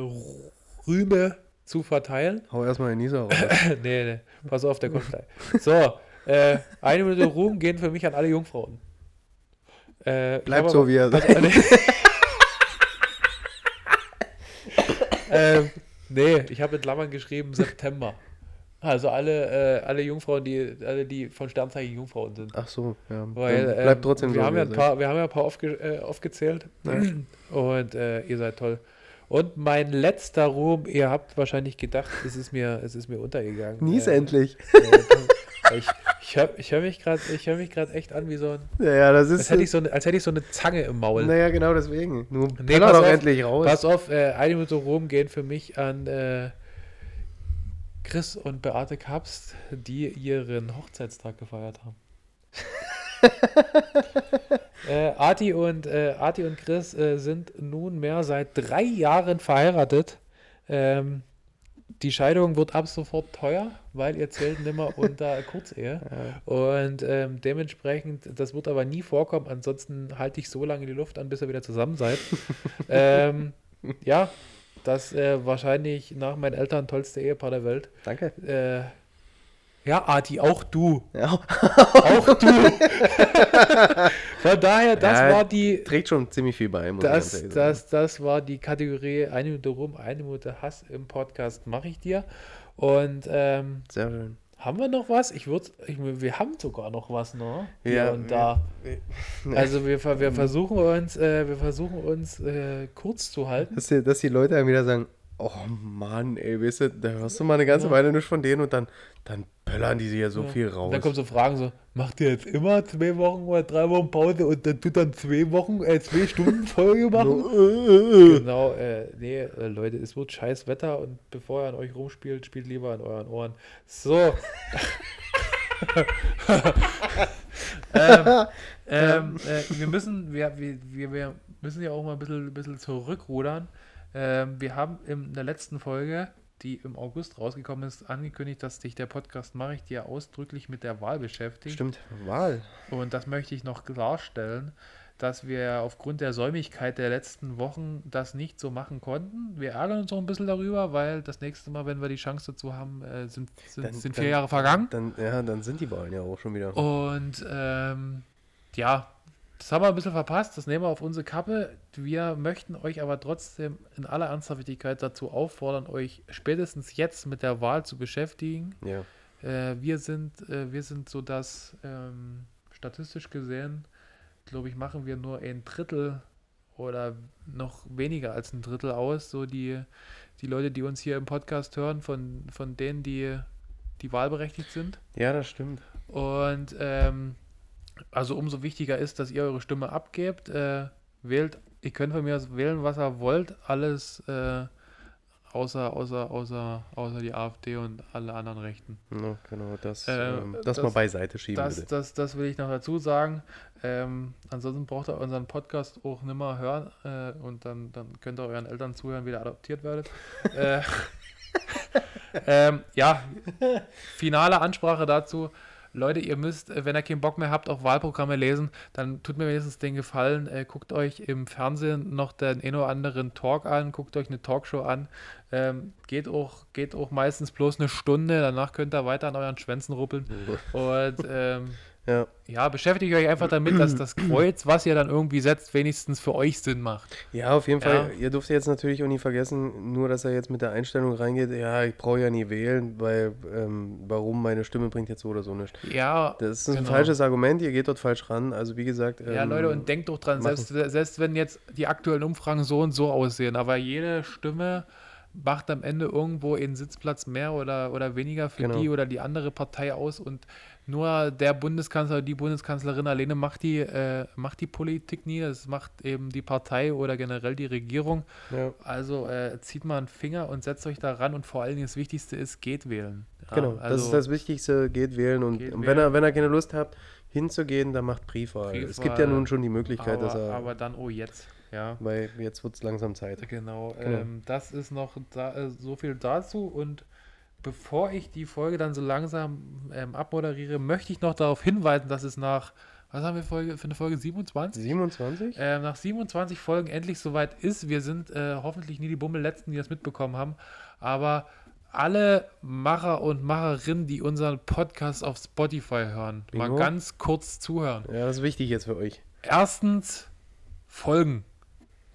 Rübe zu verteilen. Hau erstmal den Nieser raus. nee, nee. Pass auf, der kommt gleich. So, äh, eine Minute Ruhm gehen für mich an alle Jungfrauen. Äh, Bleibt so, wie er sagt. ähm, nee, ich habe in Klammern geschrieben September. Also alle, äh, alle Jungfrauen, die, alle, die von Sternzeichen Jungfrauen sind. Ach so, ja. Weil, bleibt trotzdem ähm, wir so. Haben ja ein paar, wir haben ja ein paar aufge, äh, aufgezählt. Ja. Und äh, ihr seid toll. Und mein letzter Ruhm, ihr habt wahrscheinlich gedacht, es ist mir, es ist mir untergegangen. Nies äh, endlich. Ich, ich höre ich hör mich gerade hör echt an wie so ein. Ja, ja das ist. Als hätte, ich so, als hätte ich so eine Zange im Maul. Naja, genau deswegen. Nur nee, pass doch auf, endlich raus. Pass auf, äh, eine Minute Ruhm gehen für mich an äh, Chris und Beate Kapst, die ihren Hochzeitstag gefeiert haben. äh, Arti, und, äh, Arti und Chris äh, sind nunmehr seit drei Jahren verheiratet. Ähm, die Scheidung wird ab sofort teuer, weil ihr zählt nimmer unter Kurzehe. Ja. Und ähm, dementsprechend, das wird aber nie vorkommen. Ansonsten halte ich so lange die Luft an, bis ihr wieder zusammen seid. ähm, ja, das äh, wahrscheinlich nach meinen Eltern tollste Ehepaar der Welt. Danke. Äh, ja, Adi, auch du. Ja. auch du. Von daher, das ja, war die. Trägt schon ziemlich viel bei. Muss das, das, das war die Kategorie eine Minute rum, eine Minute Hass im Podcast mache ich dir. Und ähm, sehr schön. Haben wir noch was? Ich würde, wir haben sogar noch was, ne? Hier ja, und da. Wir, also wir, wir versuchen uns, äh, wir versuchen uns äh, kurz zu halten. Dass die, dass die Leute dann wieder sagen, oh Mann, ey, weißt du, da hörst du mal eine ganze ja. Weile nicht von denen und dann, dann pöllern die sich ja so ja. viel raus. Dann kommen so Fragen so, macht ihr jetzt immer zwei Wochen oder drei Wochen Pause und dann tut dann zwei Wochen, äh, zwei Stunden Folge machen? genau, äh, nee, äh, Leute, es wird scheiß Wetter und bevor ihr an euch rumspielt, spielt lieber an euren Ohren. So. ähm, ähm, äh, wir müssen, wir, wir, wir müssen ja auch mal ein bisschen, ein bisschen zurückrudern. Ähm, wir haben in der letzten Folge, die im August rausgekommen ist, angekündigt, dass sich der Podcast Mache ich dir ausdrücklich mit der Wahl beschäftigt. Stimmt, Wahl. Und das möchte ich noch klarstellen, dass wir aufgrund der Säumigkeit der letzten Wochen das nicht so machen konnten. Wir ärgern uns auch ein bisschen darüber, weil das nächste Mal, wenn wir die Chance dazu haben, äh, sind, sind, dann, sind vier dann, Jahre vergangen. Dann, ja, dann sind die Wahlen ja auch schon wieder. Und ähm, ja, das haben wir ein bisschen verpasst, das nehmen wir auf unsere Kappe. Wir möchten euch aber trotzdem in aller Ernsthaftigkeit dazu auffordern, euch spätestens jetzt mit der Wahl zu beschäftigen. Ja. Äh, wir, sind, äh, wir sind so, dass ähm, statistisch gesehen, glaube ich, machen wir nur ein Drittel oder noch weniger als ein Drittel aus, so die, die Leute, die uns hier im Podcast hören, von, von denen, die, die wahlberechtigt sind. Ja, das stimmt. Und ähm, also umso wichtiger ist, dass ihr eure Stimme abgebt. Äh, wählt, ihr könnt von mir aus wählen, was ihr wollt. Alles äh, außer, außer, außer, außer die AfD und alle anderen Rechten. Ja, genau, das, äh, ähm, das, das, mal beiseite schieben. Das, das, das, will ich noch dazu sagen. Ähm, ansonsten braucht ihr unseren Podcast auch nimmer hören äh, und dann, dann könnt ihr euren Eltern zuhören, wie ihr adoptiert werdet. äh, ähm, ja, finale Ansprache dazu. Leute, ihr müsst, äh, wenn ihr keinen Bock mehr habt, auf Wahlprogramme lesen, dann tut mir wenigstens den Gefallen, äh, guckt euch im Fernsehen noch den ein oder anderen Talk an, guckt euch eine Talkshow an. Ähm, geht, auch, geht auch meistens bloß eine Stunde, danach könnt ihr weiter an euren Schwänzen ruppeln. Und ähm, ja. ja, beschäftigt euch einfach damit, dass das Kreuz, was ihr dann irgendwie setzt, wenigstens für euch Sinn macht. Ja, auf jeden Fall. Ihr dürft jetzt natürlich auch nie vergessen, nur dass er jetzt mit der Einstellung reingeht, ja, ich brauche ja nie wählen, weil ähm, warum meine Stimme bringt jetzt so oder so nichts. Ja. Das ist ein genau. falsches Argument, ihr geht dort falsch ran. Also wie gesagt. Ähm, ja, Leute, und denkt doch dran, selbst, selbst wenn jetzt die aktuellen Umfragen so und so aussehen, aber jede Stimme macht am Ende irgendwo einen Sitzplatz mehr oder, oder weniger für genau. die oder die andere Partei aus und nur der Bundeskanzler, die Bundeskanzlerin alleine macht die, äh, macht die Politik nie, das macht eben die Partei oder generell die Regierung. Ja. Also äh, zieht mal einen Finger und setzt euch da ran und vor allen Dingen das Wichtigste ist, geht wählen. Ja, genau, also das ist das Wichtigste, geht wählen und, geht und wenn, Er, wenn er keine Lust hat, hinzugehen, dann macht Briefwahl. Briefwahl. Es gibt ja nun schon die Möglichkeit, aber, dass er. Aber dann, oh jetzt. Ja. Weil jetzt wird es langsam Zeit. Genau. genau. Ähm, das ist noch da, äh, so viel dazu und bevor ich die Folge dann so langsam ähm, abmoderiere, möchte ich noch darauf hinweisen, dass es nach, was haben wir Folge, für eine Folge 27? 27? Ähm, nach 27 Folgen endlich soweit ist. Wir sind äh, hoffentlich nie die Bummel-Letzten, die das mitbekommen haben. Aber alle Macher und Macherinnen, die unseren Podcast auf Spotify hören, Bingo. mal ganz kurz zuhören. Ja, das ist wichtig jetzt für euch. Erstens, Folgen.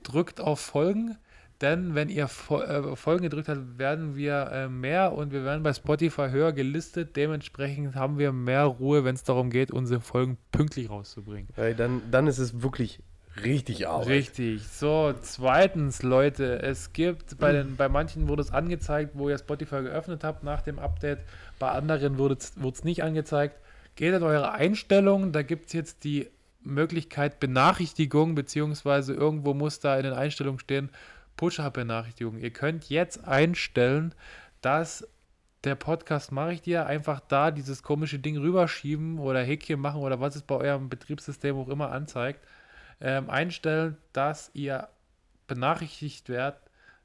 Drückt auf Folgen denn wenn ihr äh, Folgen gedrückt habt, werden wir äh, mehr und wir werden bei Spotify höher gelistet. Dementsprechend haben wir mehr Ruhe, wenn es darum geht, unsere Folgen pünktlich rauszubringen. Weil dann, dann ist es wirklich richtig Arbeit. Richtig. So, zweitens, Leute, es gibt bei, den, bei manchen wurde es angezeigt, wo ihr Spotify geöffnet habt nach dem Update. Bei anderen wurde es nicht angezeigt. Geht in eure Einstellungen, da gibt es jetzt die Möglichkeit Benachrichtigung, beziehungsweise irgendwo muss da in den Einstellungen stehen, Push-Up-Benachrichtigung. Ihr könnt jetzt einstellen, dass der Podcast mache ich dir einfach da dieses komische Ding rüberschieben oder Häkchen machen oder was es bei eurem Betriebssystem auch immer anzeigt. Ähm, einstellen, dass ihr benachrichtigt werdet,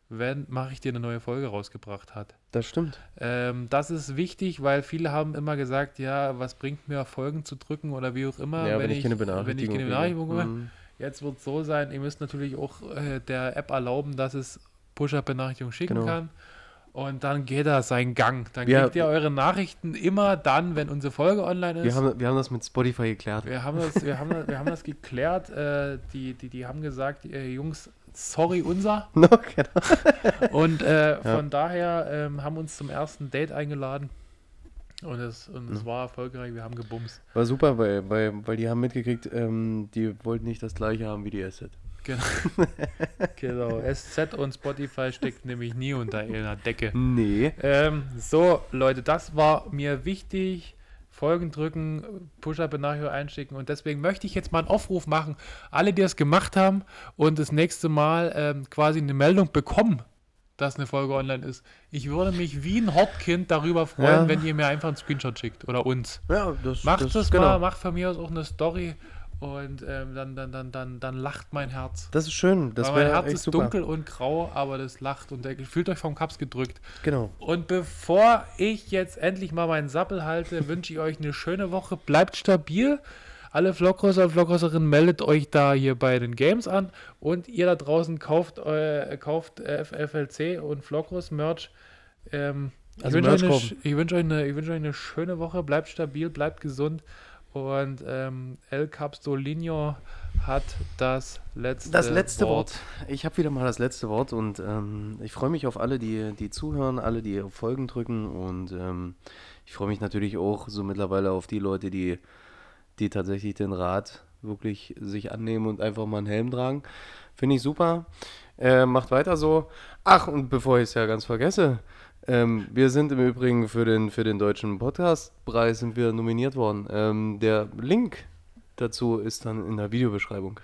wenn mache ich dir eine neue Folge rausgebracht hat. Das stimmt. Ähm, das ist wichtig, weil viele haben immer gesagt, ja, was bringt mir Folgen zu drücken oder wie auch immer, ja, wenn, wenn, ich keine Benachrichtigung, wenn ich keine Benachrichtigung mhm. Jetzt wird es so sein, ihr müsst natürlich auch äh, der App erlauben, dass es Push-Up-Benachrichtigungen schicken genau. kann. Und dann geht er seinen Gang. Dann wir, kriegt ihr eure Nachrichten immer dann, wenn unsere Folge online ist. Wir haben, wir haben das mit Spotify geklärt. Wir haben das, wir haben, wir haben das geklärt. Äh, die, die, die haben gesagt, äh, Jungs, sorry unser. No, genau. Und äh, ja. von daher ähm, haben uns zum ersten Date eingeladen. Und es, und es war erfolgreich, wir haben gebumst. War super, weil, weil, weil die haben mitgekriegt, ähm, die wollten nicht das gleiche haben wie die SZ. Genau. genau. SZ und Spotify steckt nämlich nie unter einer Decke. Nee. Ähm, so, Leute, das war mir wichtig. Folgen drücken, Push-Up-Benachrichtigung einschicken. Und deswegen möchte ich jetzt mal einen Aufruf machen. Alle, die das gemacht haben und das nächste Mal ähm, quasi eine Meldung bekommen, dass eine Folge online ist. Ich würde mich wie ein Hauptkind darüber freuen, ja. wenn ihr mir einfach einen Screenshot schickt oder uns. Ja, das Macht das, das genau. mal, macht von mir aus auch eine Story und ähm, dann, dann, dann, dann, dann lacht mein Herz. Das ist schön. Das mein Herz ist super. dunkel und grau, aber das lacht und der, fühlt euch vom Kaps gedrückt. Genau. Und bevor ich jetzt endlich mal meinen Sappel halte, wünsche ich euch eine schöne Woche. Bleibt stabil alle Vloggrosser und Vloggrosserinnen, meldet euch da hier bei den Games an und ihr da draußen kauft, äh, kauft FLC und Vloggross Merch. Ähm, also ich wünsche euch, eine, wünsch euch, wünsch euch eine schöne Woche, bleibt stabil, bleibt gesund und ähm, El Capstolinho hat das letzte, das letzte Wort. Wort. Ich habe wieder mal das letzte Wort und ähm, ich freue mich auf alle, die, die zuhören, alle, die auf Folgen drücken und ähm, ich freue mich natürlich auch so mittlerweile auf die Leute, die die tatsächlich den Rat wirklich sich annehmen und einfach mal einen Helm tragen. Finde ich super. Äh, macht weiter so. Ach, und bevor ich es ja ganz vergesse, ähm, wir sind im Übrigen für den, für den Deutschen Podcastpreis sind wir nominiert worden. Ähm, der Link dazu ist dann in der Videobeschreibung.